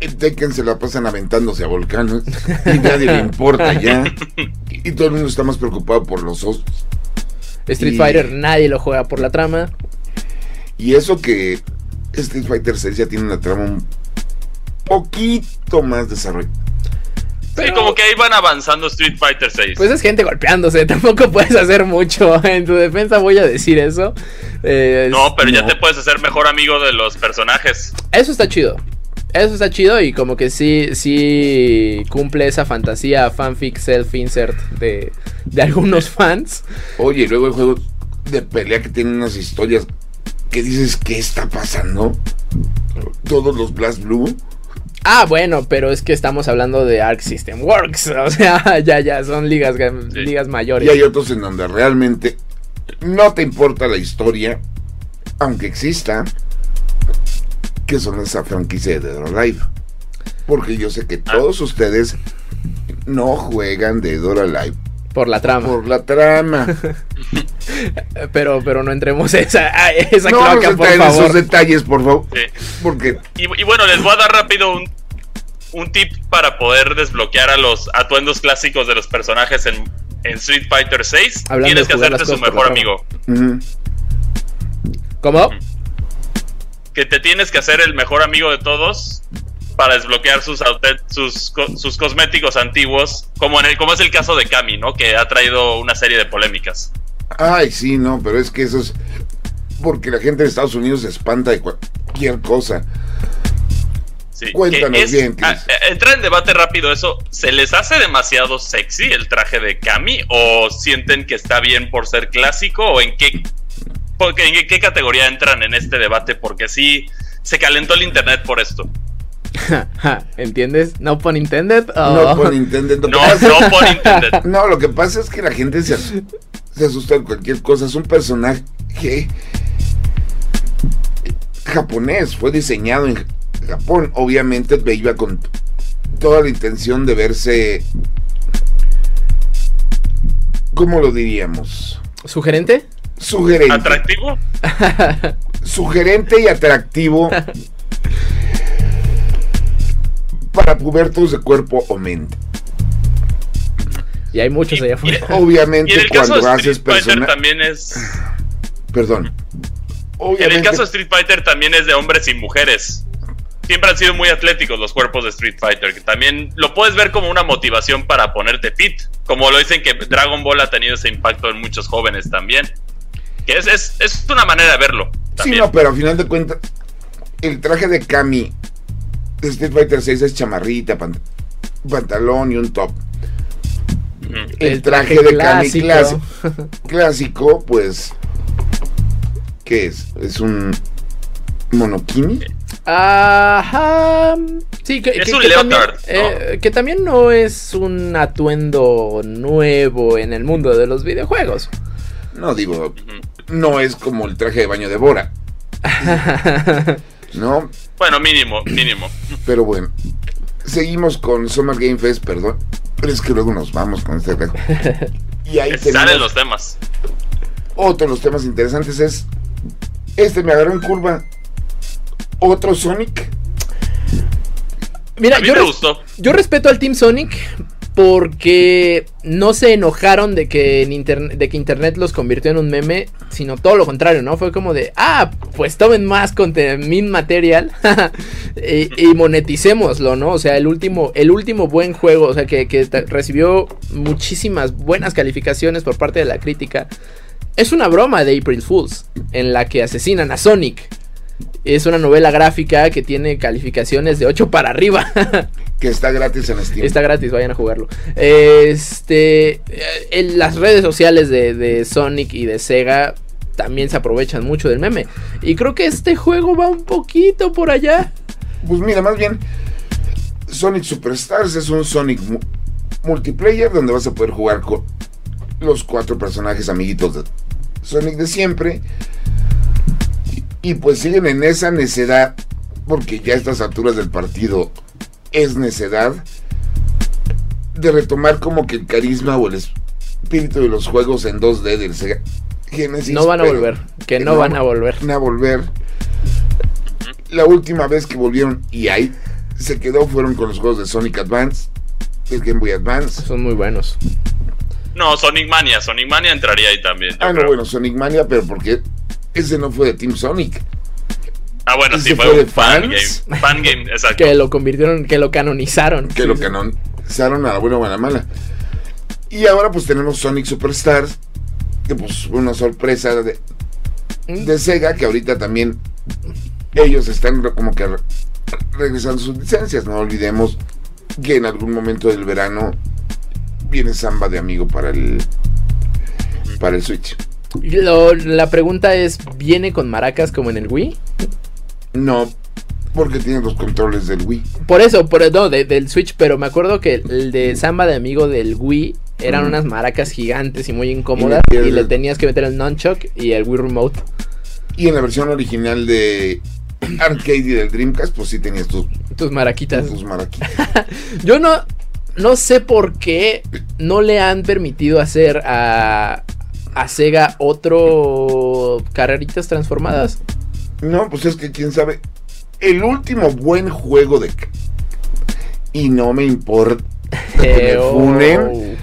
En Tekken se la pasan aventándose a volcanes. Y [LAUGHS] nadie le importa ya. Y todo el mundo está más preocupado por los osos. Street Y- Fighter nadie lo juega por la trama. Y eso que Street Fighter 6 ya tiene una trama un poquito más desarrollada. Sí, Pero- como que ahí van avanzando Street Fighter 6. Pues es gente golpeándose, [LAUGHS] tampoco puedes hacer mucho. En tu defensa voy a decir eso. Eh, no, pero ya no. te puedes hacer mejor amigo de los personajes. Eso está chido. Eso está chido y como que sí, sí cumple esa fantasía fanfic self-insert de, de algunos fans. Oye, y luego el juego de pelea que tiene unas historias que dices, ¿qué está pasando? Todos los Blast Blue. Ah, bueno, pero es que estamos hablando de Arc System Works. [LAUGHS] O sea, ya, ya, son ligas, ga- Sí. ligas mayores. Y hay otros en donde realmente no te importa la historia, aunque exista, que son esa franquicia de Dead or Alive. Porque yo sé que todos ustedes no juegan de Dead or Alive Por la trama. por la trama. [LAUGHS] Pero, pero no entremos a esa, a esa no vamos a cloaca, por esos detalles, por favor. Sí. Porque Y, y bueno, les voy a dar rápido un, un tip para poder desbloquear a los atuendos clásicos de los personajes en, en Street Fighter 6. Hablando Tienes que hacerte su mejor amigo. ¿Cómo? Que te tienes que hacer el mejor amigo de todos para desbloquear sus, sus, sus cosméticos antiguos, como, en el, como es el caso de Kami, ¿no? Que ha traído una serie de polémicas. Ay, sí, no, pero es que eso es porque la gente de Estados Unidos se espanta de cualquier cosa. Sí, Cuéntanos es- bien, Chris. ah, eh, entra en debate rápido eso. ¿Se les hace demasiado sexy el traje de Kami? ¿O sienten que está bien por ser clásico? ¿O en qué, porque, en qué categoría entran en este debate? Porque sí, se calentó el internet por esto. [LAUGHS] ¿Entiendes? No pun intended. No Oh. por Nintendo. No, no por internet. [LAUGHS] No, lo que pasa es que la gente se, se asusta de cualquier cosa. Es un personaje japonés, fue diseñado en Japón. Obviamente iba con toda la intención de verse. ¿Cómo lo diríamos? ¿Sugerente? Sugerente. ¿Atractivo? [LAUGHS] sugerente y atractivo [LAUGHS] para pubertos de cuerpo o mente. Y hay muchos allá Y- afuera. Y en Obviamente el caso cuando de haces Street Fighter persona... también es... Perdón. En el Obviamente, caso de Street Fighter también es de hombres y mujeres. Siempre han sido muy atléticos los cuerpos de Street Fighter, que también lo puedes ver como una motivación para ponerte fit, como lo dicen que Dragon Ball ha tenido ese impacto en muchos jóvenes también. Que es, es, es una manera de verlo. Sí, no, pero al final de cuentas, el traje de Kami de Street Fighter 6 es chamarrita, pan- pantalón y un top. El, traje, de Kami clásico, [LAUGHS] clásico, pues, ¿qué es? ¿Es un monokini? Ajá. Sí, que, Es que- un que también, eh, que también no es un atuendo nuevo en el mundo de los videojuegos. No digo, no es como el traje de baño de Bora, [LAUGHS] ¿no? Bueno, mínimo, mínimo. Pero bueno, seguimos con Summer Game Fest, perdón. Pero es que luego nos vamos con este juego. Y ahí Salen los temas. otro de los temas interesantes es este me agarró en curva. Otro Sonic. Mira, A mí yo, me res- gustó. yo respeto al Team Sonic porque no se enojaron de que, Internet los convirtió en un meme, sino todo lo contrario, ¿no? Fue como de, ah, pues tomen más contenido material [LAUGHS] y, moneticémoslo, ¿no? O sea, el último, el último buen juego, o sea, que, recibió muchísimas buenas calificaciones por parte de la crítica, es una broma de April Fools, en la que asesinan a Sonic. Es una novela gráfica que tiene calificaciones de 8 para arriba. [LAUGHS] Que está gratis en Steam. Está gratis, vayan a jugarlo. Este, eh, en las redes sociales de, de Sonic y de Sega también se aprovechan mucho del meme. Y creo que este juego va un poquito por allá. Pues mira, más bien, Sonic Superstars es un Sonic mu- multiplayer donde vas a poder jugar con los cuatro personajes amiguitos de Sonic de siempre. Y, pues siguen en esa necedad, porque ya a estas alturas del partido es necedad, de retomar como que el carisma o el espíritu de los juegos en 2D del Sega Genesis. No van a volver. Que no van a volver. van a volver. La última vez que volvieron y ahí se quedó fueron con los juegos de Sonic Advance, el Game Boy Advance. Son muy buenos. No, Sonic Mania. Sonic Mania entraría ahí también. Ah, no, creo. bueno, Sonic Mania, pero porque ese no fue de Team Sonic. Ah, bueno, sí, ¿Ese fue, fue de un fan fans? game. Fan game, [LAUGHS] exacto. Que lo convirtieron, que lo canonizaron. que Sí, lo sí. canonizaron a la buena o a la mala. Y ahora pues tenemos Sonic Superstars, que pues fue una sorpresa de, de Sega, que ahorita también ellos están como que re- regresando sus licencias. No olvidemos que en algún momento del verano viene Samba de Amigo para el para el Switch. Lo- la pregunta es, ¿viene con maracas como en el Wii? No, porque tiene los controles del Wii. Por eso, por, no, de- del Switch, pero me acuerdo que el de Samba de Amigo del Wii Eran Mm. unas maracas gigantes y muy incómodas. Y le tenías que meter el nunchuck y el Wii Remote. Y en la versión original de [CLEARS THROAT] arcade y del Dreamcast, pues sí tenías tus, Tus maraquitas. tus maraquitas. [LAUGHS] Yo no, no sé por qué no le han permitido hacer a, a Sega otro carreritas transformadas. No, pues es que quién sabe. El último buen juego de. Y no me importa. que me oh. funen,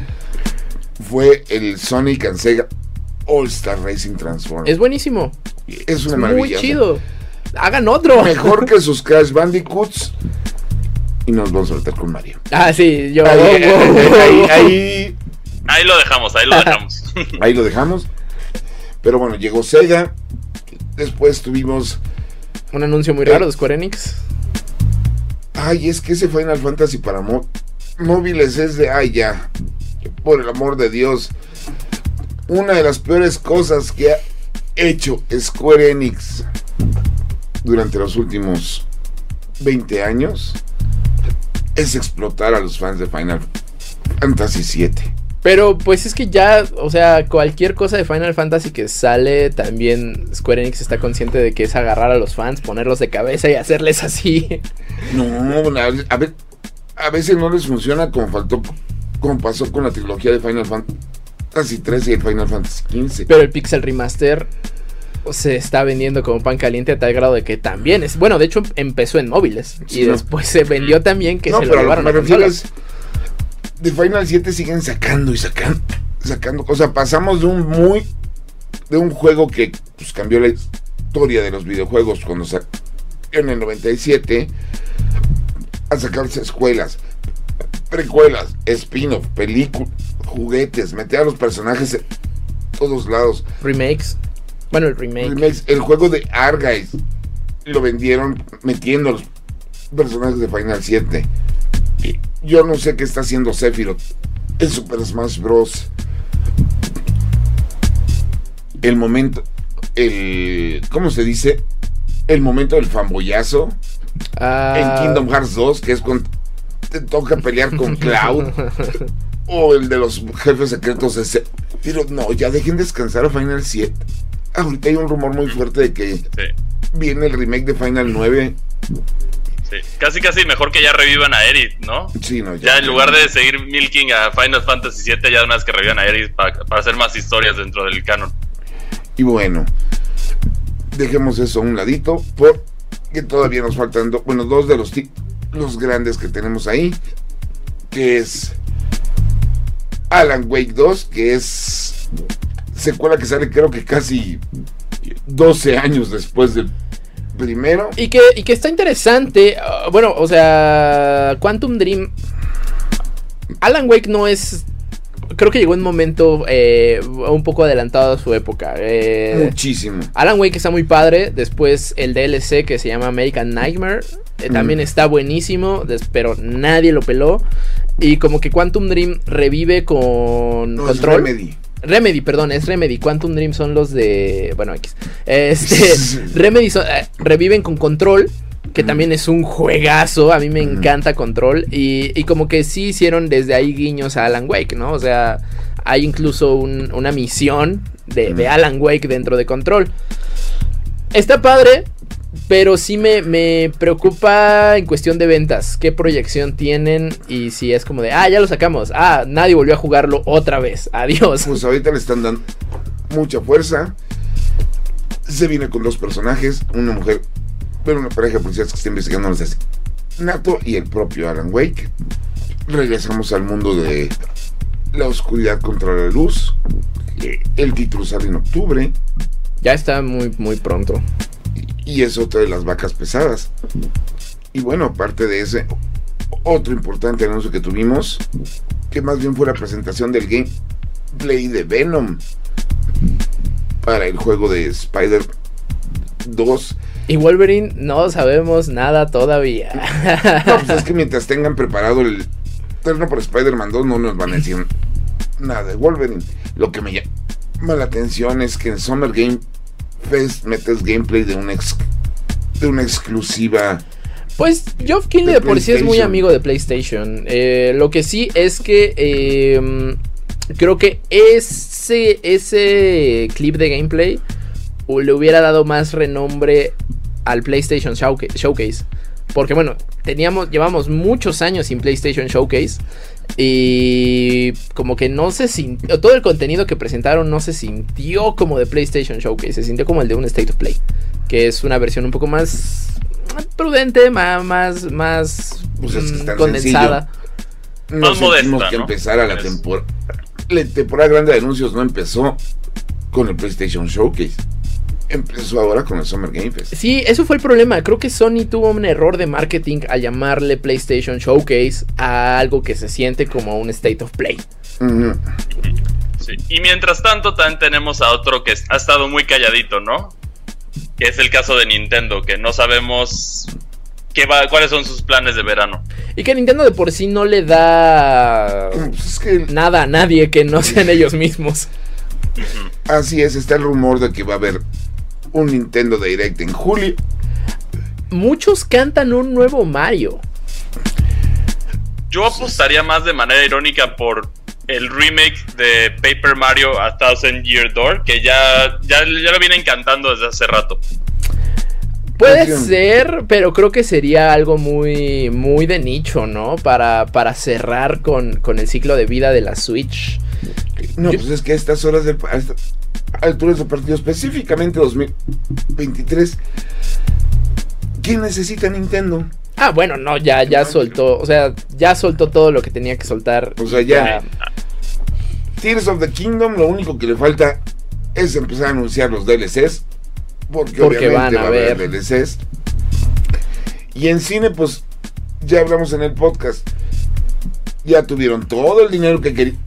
Fue el Sonic and Sega All Star Racing Transform. Es buenísimo. Es una Es maravilla. muy chido. Hagan otro. Mejor [LAUGHS] que sus Crash Bandicoots. Y nos vamos a meter con Mario. Ah, sí, yo. Ahí, ahí, ahí, Ahí lo dejamos, ahí lo dejamos. [LAUGHS] ahí lo dejamos. Pero bueno, llegó Sega. Después tuvimos. Un anuncio muy raro de Square Enix. Ay, es que ese Final Fantasy para mó- móviles es de. Ay, ya. Por el amor de Dios. Una de las peores cosas que ha hecho Square Enix durante los últimos 20 años es explotar a los fans de Final Fantasy VII. Pero pues es que ya, o sea, cualquier cosa de Final Fantasy que sale, también Square Enix está consciente de que es agarrar a los fans, ponerlos de cabeza y hacerles así. [LAUGHS] No, a, a ve- a veces no les funciona como faltó, como pasó con la trilogía de Final Fantasy 13 y el Final Fantasy 15. Pero el Pixel Remaster se está vendiendo como pan caliente a tal grado de que también es. Bueno, de hecho empezó en móviles Sí, y no. después se vendió también que no, se lo llevaron a consolas. De Final 7 siguen sacando y sacando, sacando. O sea, pasamos de un muy de un juego que pues, cambió la historia de los videojuegos cuando salió en el 97 a sacarse escuelas, precuelas, spin-off, películas, juguetes, meter a los personajes en todos lados. Remakes. Bueno, el remake. Remakes, el juego de Argyle lo vendieron metiendo los personajes de Final 7. Yo no sé qué está haciendo Sephiroth en Super Smash Bros. El momento, el, ¿cómo se dice? El momento del fanboyazo Ah, en Kingdom Hearts 2, que es cuando te toca pelear con [LAUGHS] Cloud. o el de los jefes secretos de Sephiroth. No, ya dejen descansar a Final 7. Ahorita hay un rumor muy fuerte de que Sí, viene el remake de Final 9. Sí. Casi, casi mejor que ya revivan a Eric, ¿no? Sí, no, Ya en lugar de seguir milking a Final Fantasy VII, ya de una vez que revivan a Eric para, para hacer más historias dentro del canon. Y bueno, dejemos eso a un ladito, porque todavía nos faltan, do- bueno, dos de los, los grandes que tenemos ahí, que es Alan Wake 2, que es secuela que sale creo que casi 12 años después del primero. Y que, y que está interesante. ah, bueno, o sea, Quantum Dream. Alan Wake no es. Creo que llegó en un momento eh, un poco adelantado a su época. eh, Muchísimo. Alan Wake está muy padre. Después el DLC que se llama American Nightmare. eh, también Mm. está buenísimo. pero nadie lo peló. Y como que Quantum Dream revive con No, es control. Remedy. Remedy, perdón, es Remedy. Quantum Dream son los de. Bueno, X. Este. [LAUGHS] Remedy son- eh, reviven con Control. Que Mm. también es un juegazo. A mí me Mm. encanta Control. Y, y como que sí hicieron desde ahí guiños a Alan Wake, ¿no? O sea, hay incluso un- una misión de, de. Alan Wake dentro de Control. Está padre. Pero sí me, me preocupa en cuestión de ventas. ¿Qué proyección tienen? Y si es como de, ah, ya lo sacamos. Ah, nadie volvió a jugarlo otra vez. [LAUGHS] Adiós. Pues ahorita le están dando mucha fuerza. Se viene con dos personajes, una mujer, pero una pareja de policías que está investigando los asesinatos y el propio Alan Wake. Regresamos al mundo de la oscuridad contra la luz. El título sale en octubre Ya está muy, muy pronto. Y es otra de las vacas pesadas. Y bueno, aparte de ese, otro importante anuncio que tuvimos, que más bien fue la presentación del gameplay de Venom para el juego de Spider 2. Y Wolverine no sabemos nada todavía. [LAUGHS] No, pues es que mientras tengan preparado el terreno para Spider-Man 2 no nos van a decir nada de Wolverine. Lo que me llama la atención es que en Summer Game Fest metes gameplay de una, ex- de una exclusiva Pues Geoff Keighley De por sí es muy amigo de PlayStation. Eh, lo que sí es que eh, creo que ese, ese clip de gameplay le hubiera dado más renombre al PlayStation Showcase. Porque bueno, teníamos, llevamos muchos años sin PlayStation Showcase. Y como que no se sintió, todo el contenido que presentaron no se sintió como de PlayStation Showcase, se sintió como el de un State of Play, que es una versión un poco más prudente, más, más, más Pues es que mm, condensada. Más sentimos modesta, que ¿no? empezara la temporada. La temporada grande de anuncios no empezó con el PlayStation Showcase. Empezó ahora con el Summer Game Fest. Sí, eso fue el problema. Creo que Sony tuvo un error de marketing al llamarle PlayStation Showcase a algo que se siente como un State of Play. Sí. Y mientras tanto, también tenemos a otro que ha estado muy calladito, ¿no? Que es el caso de Nintendo, que no sabemos qué va, cuáles son sus planes de verano. Y que Nintendo de por sí no le da Pues es que nada a nadie que no sean ellos mismos. así es, está el rumor de que va a haber un Nintendo Direct en julio. Muchos cantan un nuevo Mario. Yo apostaría más de manera irónica por el remake de Paper Mario A Thousand Year Door, que ya, ya, ya lo vienen cantando desde hace rato. Puede Canción. ser, pero creo que sería algo muy, muy de nicho, ¿no? Para, para cerrar con, con el ciclo de vida de la Switch. No, Yo- pues es que a estas horas del a estas alturas del partido, específicamente 2023, ¿quién necesita Nintendo? Ah, bueno, no, ya, ya soltó, o sea, ya soltó todo lo que tenía que soltar. O sea, ya- Tears of the Kingdom, lo único que le falta es empezar a anunciar los DLCs. Porque, Porque obviamente van a va a haber ver. DLCs. Y en cine, pues ya hablamos en el podcast. Ya tuvieron todo el dinero que querían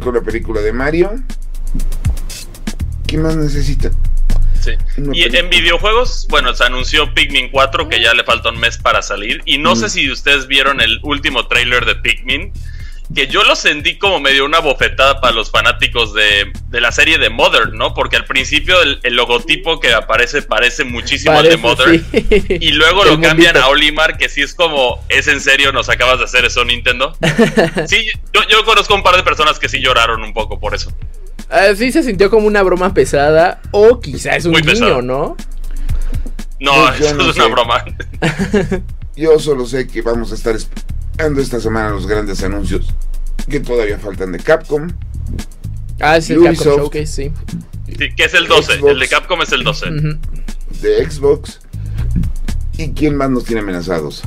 con la película de Mario. ¿Qué más necesitan? Sí. Y en videojuegos, bueno, se anunció Pikmin 4, que ya le falta un mes para salir. Y no Mm. sé si ustedes vieron el último tráiler de Pikmin, que yo lo sentí como medio una bofetada para los fanáticos de, de la serie de Mother, ¿no? Porque al principio el, el logotipo que aparece parece muchísimo al de Mother. sí. Y luego El lo cambian mundito. a Olimar, que sí es como, ¿es en serio? ¿Nos acabas de hacer eso, Nintendo? [LAUGHS] Sí, yo, yo conozco un par de personas que sí lloraron un poco por eso. Ah, sí se sintió como una broma pesada o quizá es un Muy pesado. ¿no? No, Pues [LAUGHS] eso no es una broma. [LAUGHS] Yo solo sé que vamos a estar esperando esta semana los grandes anuncios que todavía faltan de Capcom. Ah, es el Ubisoft. Capcom Showcase, sí. Sí, que es el 12, Xbox. el de Capcom es el 12. Ujú. de Xbox. ¿Y quién más nos tiene amenazados?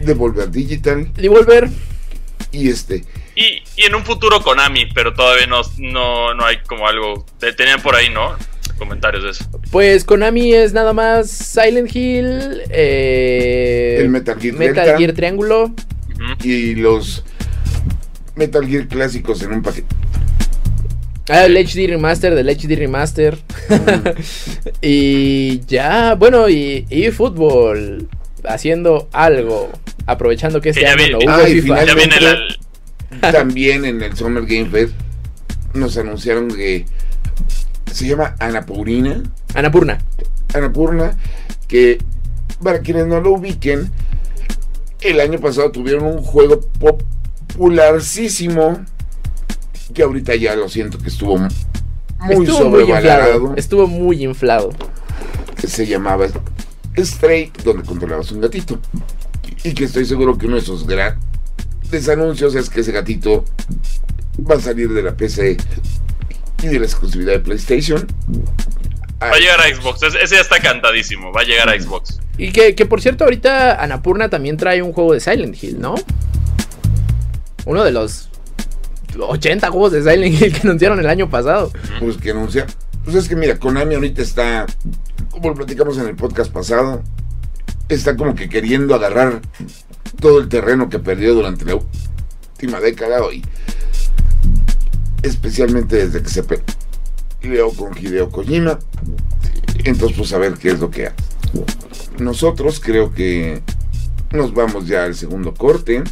Devolver Digital Devolver. y este. Y, y en un futuro Konami, pero todavía no, no, no hay como algo. te- Tenían por ahí, ¿no? Comentarios de eso. Pues Konami es nada más Silent Hill, eh, El Metal Gear Metal Delta. Gear Triángulo. Y los Metal Gear clásicos en un paquete. Ah, el HD Remaster del HD Remaster. [LAUGHS] y ya, bueno, y, y fútbol. Haciendo algo. Aprovechando que este año vi- no hubo Ay, FIFA. Ya viene la, [LAUGHS] También en el Summer Game Fest nos anunciaron que se llama Anapurina. Anapurna. Anapurna, que para quienes no lo ubiquen, el año pasado tuvieron un juego popularísimo que ahorita ya lo siento que estuvo muy Estuvo muy inflado. sobrevalorado, Estuvo muy inflado. que se llamaba Stray, donde controlabas un gatito. Y que estoy seguro que uno de esos grandes anuncios es que ese gatito va a salir de la PC y de la exclusividad de PlayStation. Va a llegar a Xbox. Ese, ya está cantadísimo. Va a llegar a Xbox. Y que, que por cierto, ahorita Anapurna también trae un juego de Silent Hill, ¿no? Uno de los 80 juegos de Silent Hill que anunciaron el año pasado. pues que anuncia. Pues es que mira, Konami ahorita está, como lo platicamos en el podcast pasado, está como que queriendo agarrar todo el terreno que perdió durante la última década hoy. Especialmente desde que se peleó con Hideo Kojima. Entonces, pues a ver qué es lo que hace. Nosotros creo que nos vamos ya al segundo corte,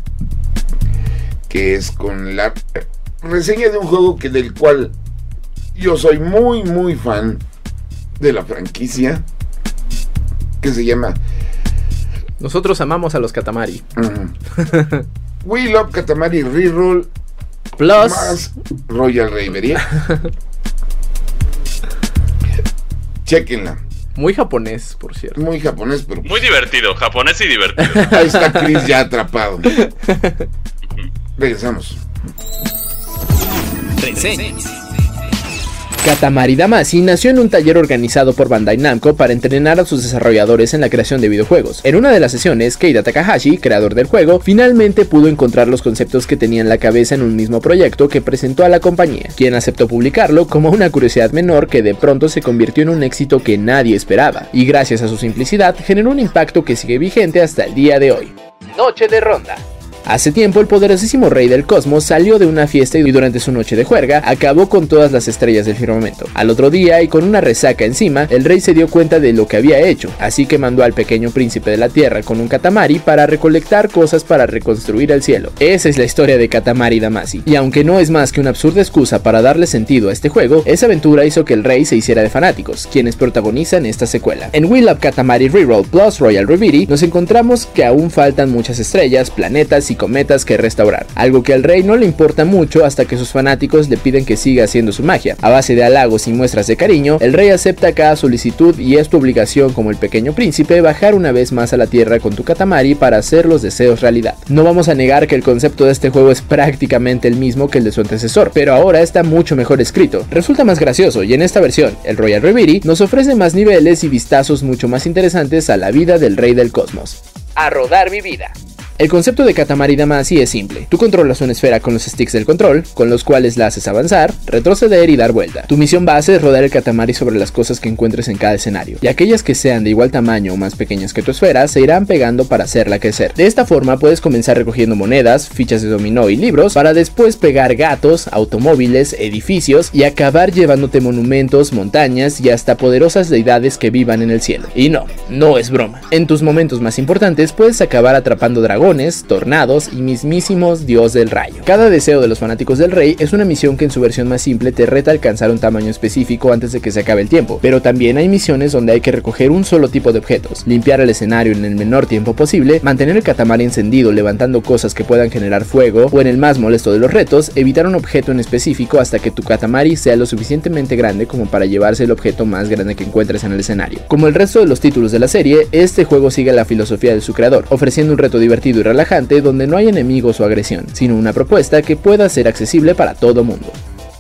que es con la reseña de un juego que del cual yo soy muy muy fan de la franquicia que se llama Nosotros amamos a los Katamari. [LAUGHS] We Love Katamari Reroll Plus. Más Royal Reverie. [LAUGHS] Chequenla. Muy japonés, por cierto. Muy japonés, pero Muy divertido, japonés y divertido. [LAUGHS] ahí está Chris ya atrapado. [LAUGHS] Regresamos. Katamari Damacy nació en un taller organizado por Bandai Namco para entrenar a sus desarrolladores en la creación de videojuegos. En una de las sesiones, Keita Takahashi, creador del juego, finalmente pudo encontrar los conceptos que tenía en la cabeza en un mismo proyecto que presentó a la compañía, quien aceptó publicarlo como una curiosidad menor que de pronto se convirtió en un éxito que nadie esperaba, y gracias a su simplicidad generó un impacto que sigue vigente hasta el día de hoy. Noche de ronda. Hace tiempo el poderosísimo rey del cosmos salió de una fiesta y durante su noche de juerga acabó con todas las estrellas del firmamento. Al otro día y con una resaca encima, el rey se dio cuenta de lo que había hecho, así que mandó al pequeño príncipe de la tierra con un katamari para recolectar cosas para reconstruir el cielo. Esa es la historia de Katamari Damacy. Y aunque no es más que una absurda excusa para darle sentido a este juego, esa aventura hizo que el rey se hiciera de fanáticos, quienes protagonizan esta secuela. En Will Up Katamari Reroll Plus Royal Reverie nos encontramos que aún faltan muchas estrellas, planetas y cometas que restaurar, algo que al rey no le importa mucho hasta que sus fanáticos le piden que siga haciendo su magia. A base de halagos y muestras de cariño, el rey acepta cada solicitud y es tu obligación como el pequeño príncipe bajar una vez más a la tierra con tu katamari para hacer los deseos realidad. No vamos a negar que el concepto de este juego es prácticamente el mismo que el de su antecesor, pero ahora está mucho mejor escrito. Resulta más gracioso y en esta versión, el Royal Reverie nos ofrece más niveles y vistazos mucho más interesantes a la vida del rey del cosmos. A rodar mi vida. El concepto de Katamari Damacy es simple. Tú controlas una esfera con los sticks del control, con los cuales la haces avanzar, retroceder y dar vuelta. Tu misión base es rodar el Katamari sobre las cosas que encuentres en cada escenario, y aquellas que sean de igual tamaño o más pequeñas que tu esfera se irán pegando para hacerla crecer. De esta forma puedes comenzar recogiendo monedas, fichas de dominó y libros, para después pegar gatos, automóviles, edificios y acabar llevándote monumentos, montañas y hasta poderosas deidades que vivan en el cielo. Y no, no es broma. En tus momentos más importantes puedes acabar atrapando dragones, tornados y mismísimos dios del rayo. Cada deseo de los fanáticos del rey es una misión que en su versión más simple te reta alcanzar un tamaño específico antes de que se acabe el tiempo, pero también hay misiones donde hay que recoger un solo tipo de objetos, limpiar el escenario en el menor tiempo posible, mantener el catamar encendido levantando cosas que puedan generar fuego o en el más molesto de los retos, evitar un objeto en específico hasta que tu katamari sea lo suficientemente grande como para llevarse el objeto más grande que encuentres en el escenario. Como el resto de los títulos de la serie, este juego sigue la filosofía de su creador, ofreciendo un reto divertido y relajante donde no hay enemigos o agresión, sino una propuesta que pueda ser accesible para todo mundo.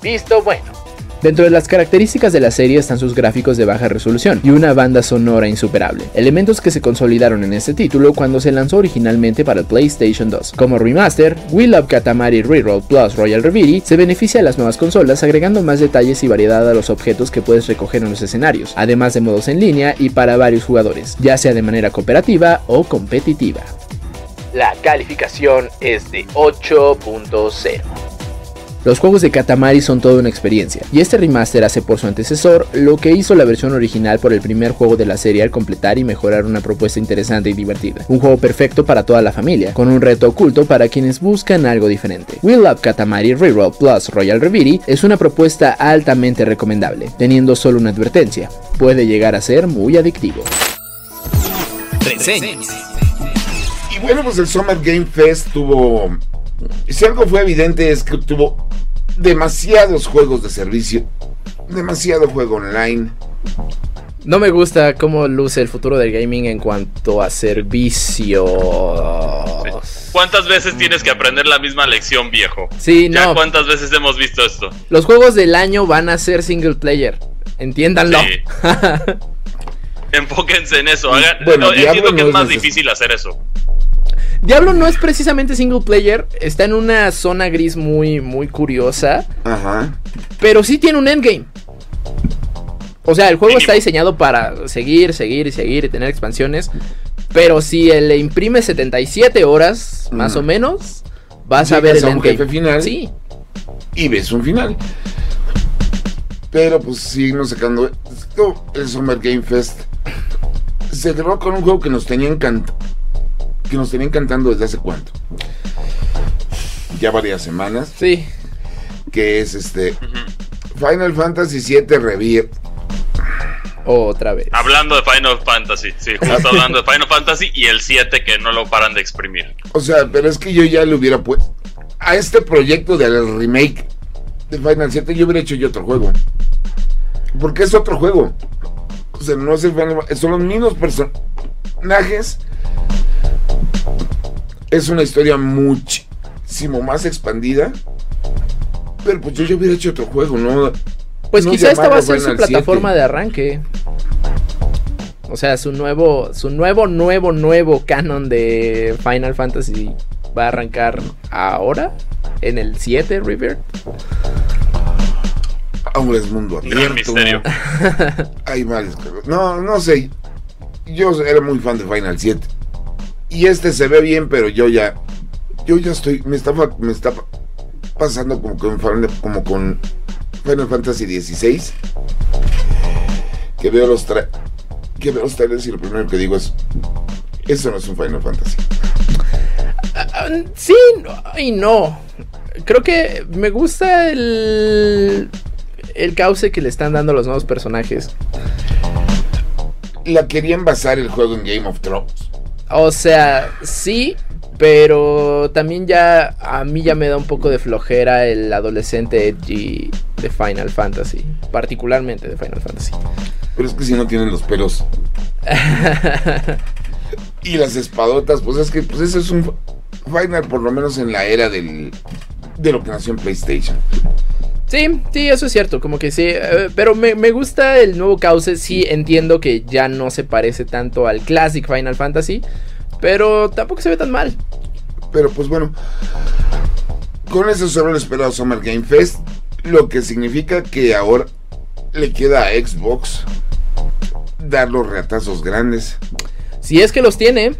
Visto bueno. Dentro de las características de la serie están sus gráficos de baja resolución y una banda sonora insuperable, elementos que se consolidaron en este título cuando se lanzó originalmente para el PlayStation 2. Como remaster, We Love Katamari Reroll Plus Royal Reverie se beneficia de las nuevas consolas agregando más detalles y variedad a los objetos que puedes recoger en los escenarios, además de modos en línea y para varios jugadores, ya sea de manera cooperativa o competitiva. La calificación es de 8.0. Los juegos de Katamari son toda una experiencia, y este remaster hace por su antecesor lo que hizo la versión original por el primer juego de la serie al completar y mejorar una propuesta interesante y divertida. Un juego perfecto para toda la familia, con un reto oculto para quienes buscan algo diferente. We Love Katamari Reroll Plus Royal Reverie es una propuesta altamente recomendable, teniendo solo una advertencia, puede llegar a ser muy adictivo. Y bueno, pues el Summer Game Fest tuvo. Si algo fue evidente es que tuvo demasiados juegos de servicio, demasiado juego online. No me gusta cómo luce el futuro del gaming en cuanto a servicios. ¿Cuántas veces tienes que aprender la misma lección, viejo? Sí, ¿Ya no. cuántas veces hemos visto esto? Los juegos del año van a ser single player. Entiéndanlo. Sí. [LAUGHS] Enfóquense en eso. Hagan, Bueno, no, entiendo que no es más difícil hacer eso. Diablo no es precisamente single player. Está en una zona gris muy, muy curiosa. Ajá. Pero sí tiene un endgame. O sea, el juego está diseñado para seguir, seguir y seguir y tener expansiones. Pero si le imprime 77 horas, más o menos, vas a ver el a un jefe final. Sí. y ves un final. Pero pues seguimos sacando esto, el Summer Game Fest. Se cerró con un juego que nos tenía encant que nos tenía encantando desde hace cuánto. Ya varias semanas. Sí. Que es este Final Fantasy VII Rebirth. Otra vez. Hablando de Final Fantasy, sí, justo hablando de Final Fantasy y el 7 que no lo paran de exprimir. O sea, pero es que yo ya le hubiera puesto. a este proyecto del remake de Final 7, yo hubiera hecho yo otro juego. Porque es otro juego. O sea, no es el Final, son los mismos personajes. Es una historia muchísimo más expandida. Pero pues yo, yo hubiera hecho otro juego, ¿no? Pues no quizá esta va a ser su plataforma 7. de arranque. O sea, su nuevo, su nuevo, nuevo, nuevo canon de Final Fantasy va a arrancar ahora, en el 7 River. Ahora es mundo abierto. Gran misterio. [LAUGHS] Hay cosas. No, no sé. Yo era muy fan de Final 7. Y este se ve bien, pero yo ya. Yo ya estoy. Me está, me está pa- pasando como con, Final- como con Final Fantasy 16. Que veo los tra que veo los trailers y lo primero que digo es. Eso no es un Final Fantasy. Ah, Sí no, y no. Creo que me gusta el, el cauce que le están dando los nuevos personajes. La querían basar el juego en Game of Thrones. O sea, sí, pero también ya a mí ya me da un poco de flojera el adolescente edgy de Final Fantasy, particularmente de Final Fantasy. Pero es que si no tienen los pelos [LAUGHS] y las espadotas, pues es que pues eso es un Final por lo menos en la era del de lo que nació en PlayStation. Sí, sí, eso es cierto, como que sí, eh, pero me, me gusta el nuevo cauce, sí entiendo que ya no se parece tanto al Classic Final Fantasy, pero tampoco se ve tan mal. Pero pues bueno, con eso solo el esperado Summer Game Fest, lo que significa que ahora le queda a Xbox dar los reatazos grandes. Si es que los tiene,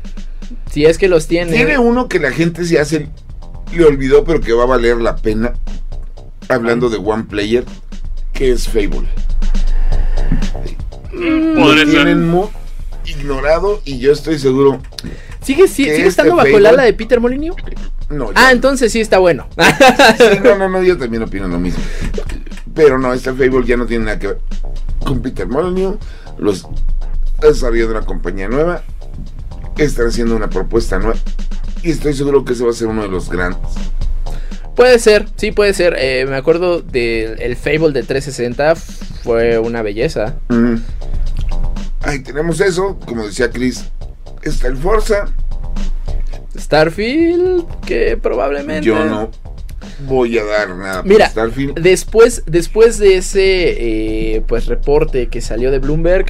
si es que los tiene. Tiene uno que la gente se hace le olvidó, pero que va a valer la pena. Hablando de One Player, que es Fable. Lo tienen muy ignorado y yo estoy seguro. ¿Sigue, sigue este estando bajo el Fable- ala de Peter Molyneux? No, Ah, entonces sí está bueno. sí, no, no, no, yo también opino lo mismo. Pero no, este Fable ya no tiene nada que ver con Peter Molyneux. Los ha desarrollado una compañía nueva. Están haciendo una propuesta nueva. Y estoy seguro que ese va a ser uno de los grandes. Puede ser, sí puede ser. Eh, me acuerdo del el Fable de 360, fue una belleza. Mm. Ahí tenemos eso. Como decía Chris, está el Forza. Starfield, que probablemente... Yo no voy a dar nada Mira, Starfield. Después, después de ese eh, pues reporte que salió de Bloomberg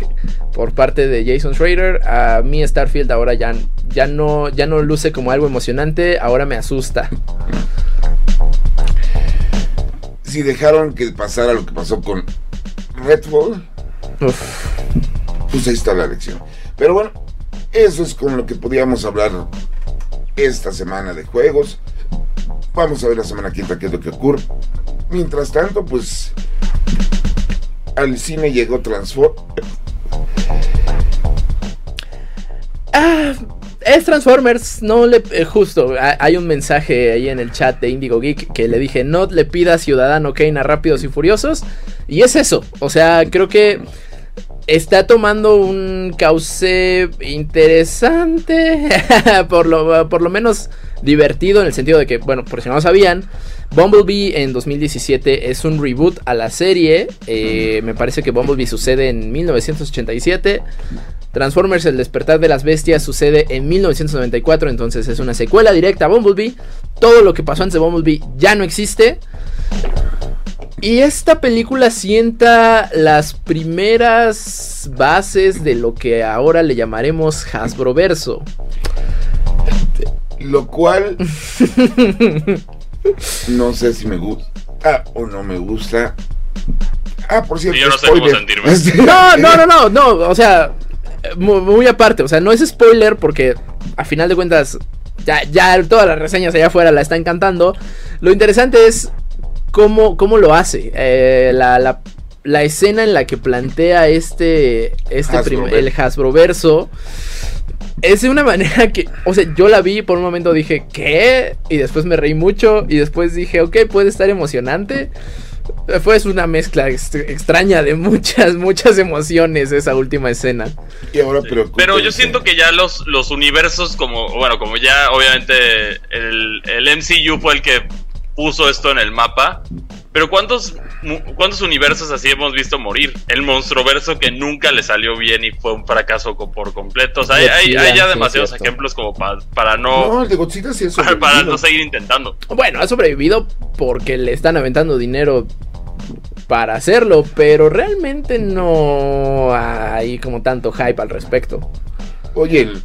por parte de Jason Schrader, a mí Starfield ahora ya, ya no ya no luce como algo emocionante, ahora me asusta. [LAUGHS] Si dejaron que pasara lo que pasó con Redfall, Uf. pues ahí está la lección. Pero bueno, eso es con lo que podíamos hablar esta semana de juegos. Vamos a ver la semana quinta qué es lo que ocurre. Mientras tanto, pues al cine llegó Transform. Ah, es Transformers, no le eh, justo, ha- hay un mensaje ahí en el chat de Indigo Geek que le dije, "No le pida Ciudadano Kane a Rápidos y Furiosos." Y es eso, o sea, creo que está tomando un cauce interesante, [LAUGHS] por lo por lo menos divertido en el sentido de que, bueno, por si no lo sabían, Bumblebee en 2017 es un reboot a la serie. eh, me parece que Bumblebee sucede en 1987. Transformers El despertar de las bestias sucede en 1994, entonces es una secuela directa a Bumblebee. Todo lo que pasó antes de Bumblebee ya no existe. Y esta película sienta las primeras bases de lo que ahora le llamaremos Hasbro Verso. Lo cual [LAUGHS] no sé si me gusta o no me gusta. Ah, por cierto, yo no sé cómo spoiler. sentirme. [LAUGHS] No, no, no, no, no, o sea, muy, muy aparte, o sea, no es spoiler porque a final de cuentas ya, ya todas las reseñas allá afuera la están cantando. Lo interesante es cómo, cómo lo hace, eh, la, la- la escena en la que plantea este, este Hasbro el Hasbro verso. Es de una manera que, o sea, yo la vi por un momento dije, ¿qué? Y después me reí mucho y después dije, ok, puede estar emocionante. Fue una mezcla ex- extraña de muchas, muchas emociones esa última escena. Y ahora Sí. preocúpense. Pero yo siento que ya los, los universos, como, bueno, como ya obviamente el, el MCU fue el que puso esto en el mapa. Pero ¿cuántos, mu- ¿cuántos universos así hemos visto morir? El monstruoverso que nunca le salió bien y fue un fracaso por completo. O sea, hay, hay- Godzilla, hay ya demasiados ejemplos como pa- para No, no, el de Godzilla sí es [LAUGHS] para, para no seguir intentando. Bueno, ha sobrevivido porque le están aventando dinero para hacerlo, pero realmente no hay como tanto hype al respecto. Oye, el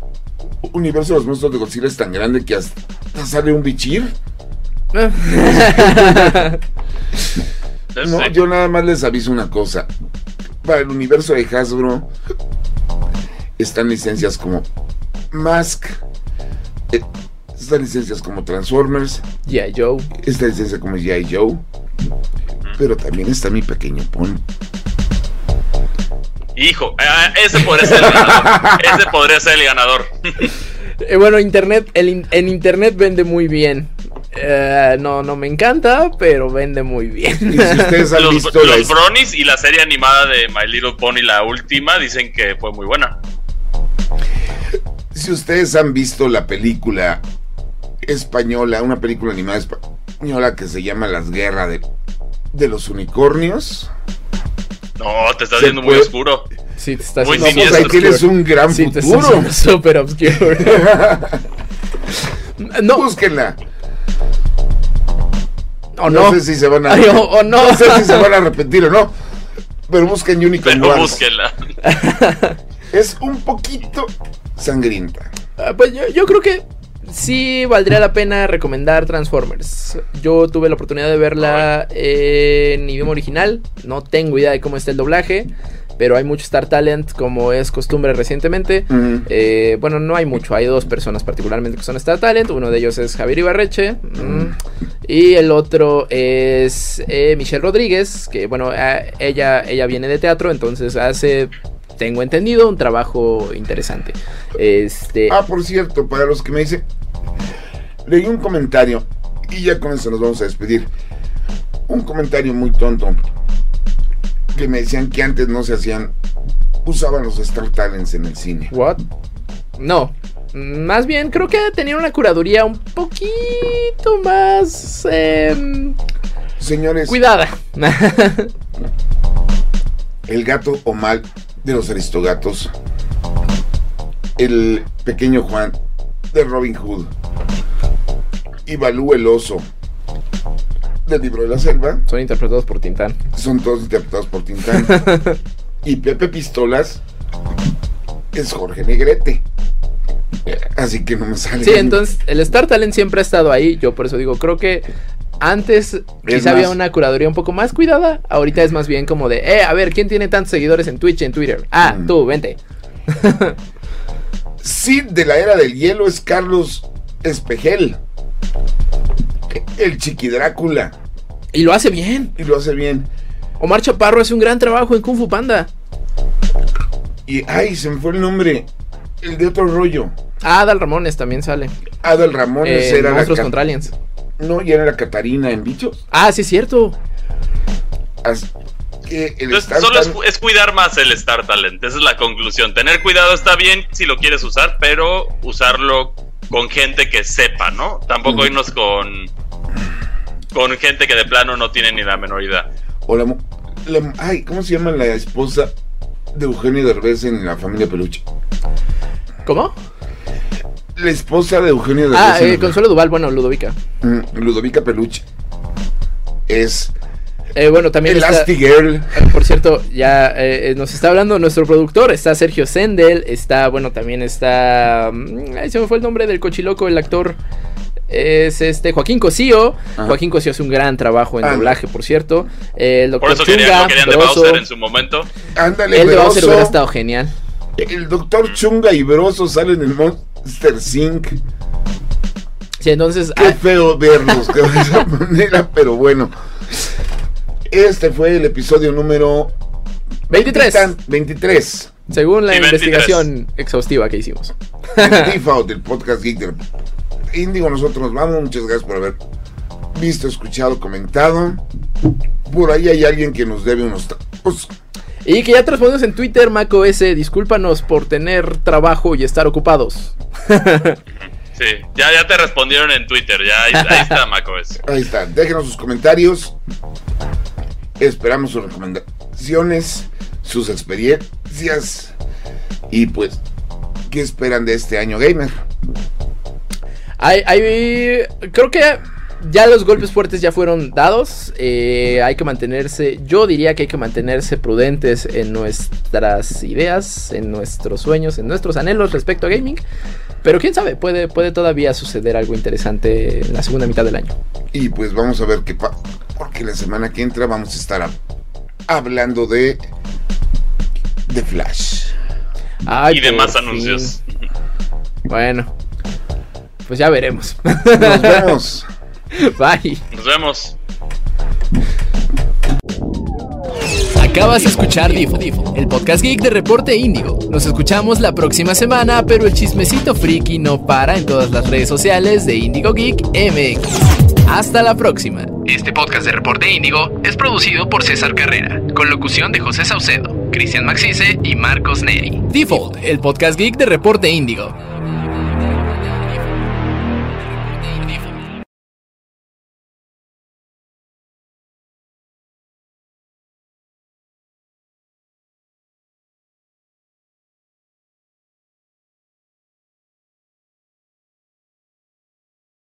universo de los monstruos de Godzilla es tan grande que hasta sale un bichir. No, yo nada más les aviso una cosa. Para el universo de Hasbro están licencias como Mask, eh, están licencias como Transformers, Ya, Joe. esta licencia como G.I. Joe, pero también está mi pequeño pony. Hijo, eh, ese podría ser el ganador. [LAUGHS] ese podría ser el ganador. Eh, bueno, internet, el in- en internet vende muy bien. Eh, no, no me encanta, pero vende muy bien. Y si ustedes han los visto los Bronies y la serie animada de My Little Pony, la última, dicen que fue muy buena. Si ustedes han visto la película española, una película animada española que se llama Las Guerras de, de los Unicornios, No, te estás viendo muy oscuro. Sí, te estás Muy no, haciendo pues ahí siniestro. tienes un gran Sí, futuro. súper [LAUGHS] obscuro. No, Búsquenla. O no, no. sé si se van a Ay, [LAUGHS] o- o no. sé si se van a arrepentir o no. Pero busquen Unicorn Pero Wars. búsquenla. [LAUGHS] Es un poquito sangrienta. Ah, Pues yo, yo creo que sí valdría la pena recomendar Transformers. Yo tuve la oportunidad de verla en idioma original. No tengo idea de cómo está el doblaje. Pero hay mucho Star Talent, como es costumbre recientemente. Eh, bueno, no hay mucho. Hay dos personas particularmente que son Star Talent. Uno de ellos es Javier Ibarreche. mm, Y el otro es eh, Michelle Rodríguez. Que bueno, eh, ella, ella viene de teatro. Entonces hace, tengo entendido, un trabajo interesante. Este. Ah, por cierto, para los que me dicen, leí un comentario y ya con eso nos vamos a despedir. Un comentario muy tonto que me decían que antes no se hacían, usaban los Star Talents en el cine. ¿What? No. Más bien, creo que tenía una curaduría un poquito más em, Señores, cuidada. [LAUGHS] el gato Omal de los Aristogatos, el pequeño Juan de Robin Hood y Balú el oso del libro de la selva Son interpretados por Tintán. son todos interpretados por Tintán. [LAUGHS] y Pepe Pistolas es Jorge Negrete. Así que no me sale. Sí, entonces el Star Talent siempre ha estado ahí. Yo por eso digo, creo que antes quizá había una curaduría un poco más cuidada. Ahorita es más bien como de, eh, a ver, ¿quién tiene tantos seguidores en Twitch y en Twitter? Ah, Mm. tú, vente. [LAUGHS] Sid de la era del hielo es Carlos Espejel. El Chiqui Drácula. Y lo hace bien. Y lo hace bien. Omar Chaparro hace un gran trabajo en Kung Fu Panda. Y ay, se me fue el nombre. El de otro rollo. Ah, Adal Ramones también sale. Adal Ramones Eh, era la Monstruos contra Aliens. No, ya era la Catarina en bichos. Ah, sí, es cierto. Así que el Entonces, Star solo es, cuidar más el Star Talent. Esa es la conclusión. Tener cuidado está bien si lo quieres usar, pero usarlo con gente que sepa, ¿no? Tampoco irnos con con gente que de plano no tiene ni la menor idea. O la, la- ay, ¿cómo se llama la esposa de Eugenio Derbez en la familia Peluche? ¿Cómo? La esposa de Eugenio Derbez. Ah, eh, Consuelo Duval, bueno, Ludovica. Mm, Ludovica Peluche. Es Eh, bueno, también está, Elastigirl. eh, por cierto, ya eh, eh, nos está hablando nuestro productor, está Sergio Sendel, está, bueno, también está, mm, ay, se me fue el nombre del cochiloco, el actor, es este Joaquín Cosío, Ajá. Joaquín Cosío hace un gran trabajo en Ah. doblaje, por cierto, Eh, el Por doctor eso querían, Chunga, lo querían de Broso, Bowser en su momento. Ándale, el de Bowser hubiera estado genial. El doctor Chunga y Broso salen en Monster Inc. Sí, entonces, Qué ah, feo verlos de esa [LAUGHS] manera, pero bueno. Este fue el episodio número 23, 23 según la Sí, 23. investigación exhaustiva que hicimos. [LAUGHS] Default, del podcast Geek del Índigo. Nosotros nos vamos. Muchas gracias por haber visto, escuchado, comentado. Por ahí hay alguien que nos debe unos tacos. Y que ya te respondimos en Twitter, macOS, discúlpanos por tener trabajo y estar ocupados. [LAUGHS] Sí, ya, ya te respondieron en Twitter, ya ahí, ahí está macOS. [LAUGHS] Ahí está, déjenos sus comentarios. Esperamos sus recomendaciones, sus experiencias y pues, ¿qué esperan de este año gamer? Hay, hay, creo que ya los golpes fuertes ya fueron dados. Eh, hay que mantenerse, yo diría que hay que mantenerse prudentes en nuestras ideas, en nuestros sueños, en nuestros anhelos respecto a gaming. Pero quién sabe, puede, puede todavía suceder algo interesante en la segunda mitad del año. Y pues vamos a ver qué pasa. Porque la semana que entra vamos a estar hablando de. de Flash. y de más anuncios. Bueno, pues ya veremos. Nos vemos. [LAUGHS] Bye. Nos vemos. Acabas de escuchar Difo, el podcast geek de Reporte Índigo. Nos escuchamos la próxima semana, pero el chismecito friki no para en todas las redes sociales de Índigo Geek MX. Hasta la próxima. Este podcast de Reporte Índigo es producido por César Carrera, con locución de José Saucedo, Cristian Maxice y Marcos Neri. Default, el podcast geek de Reporte Índigo.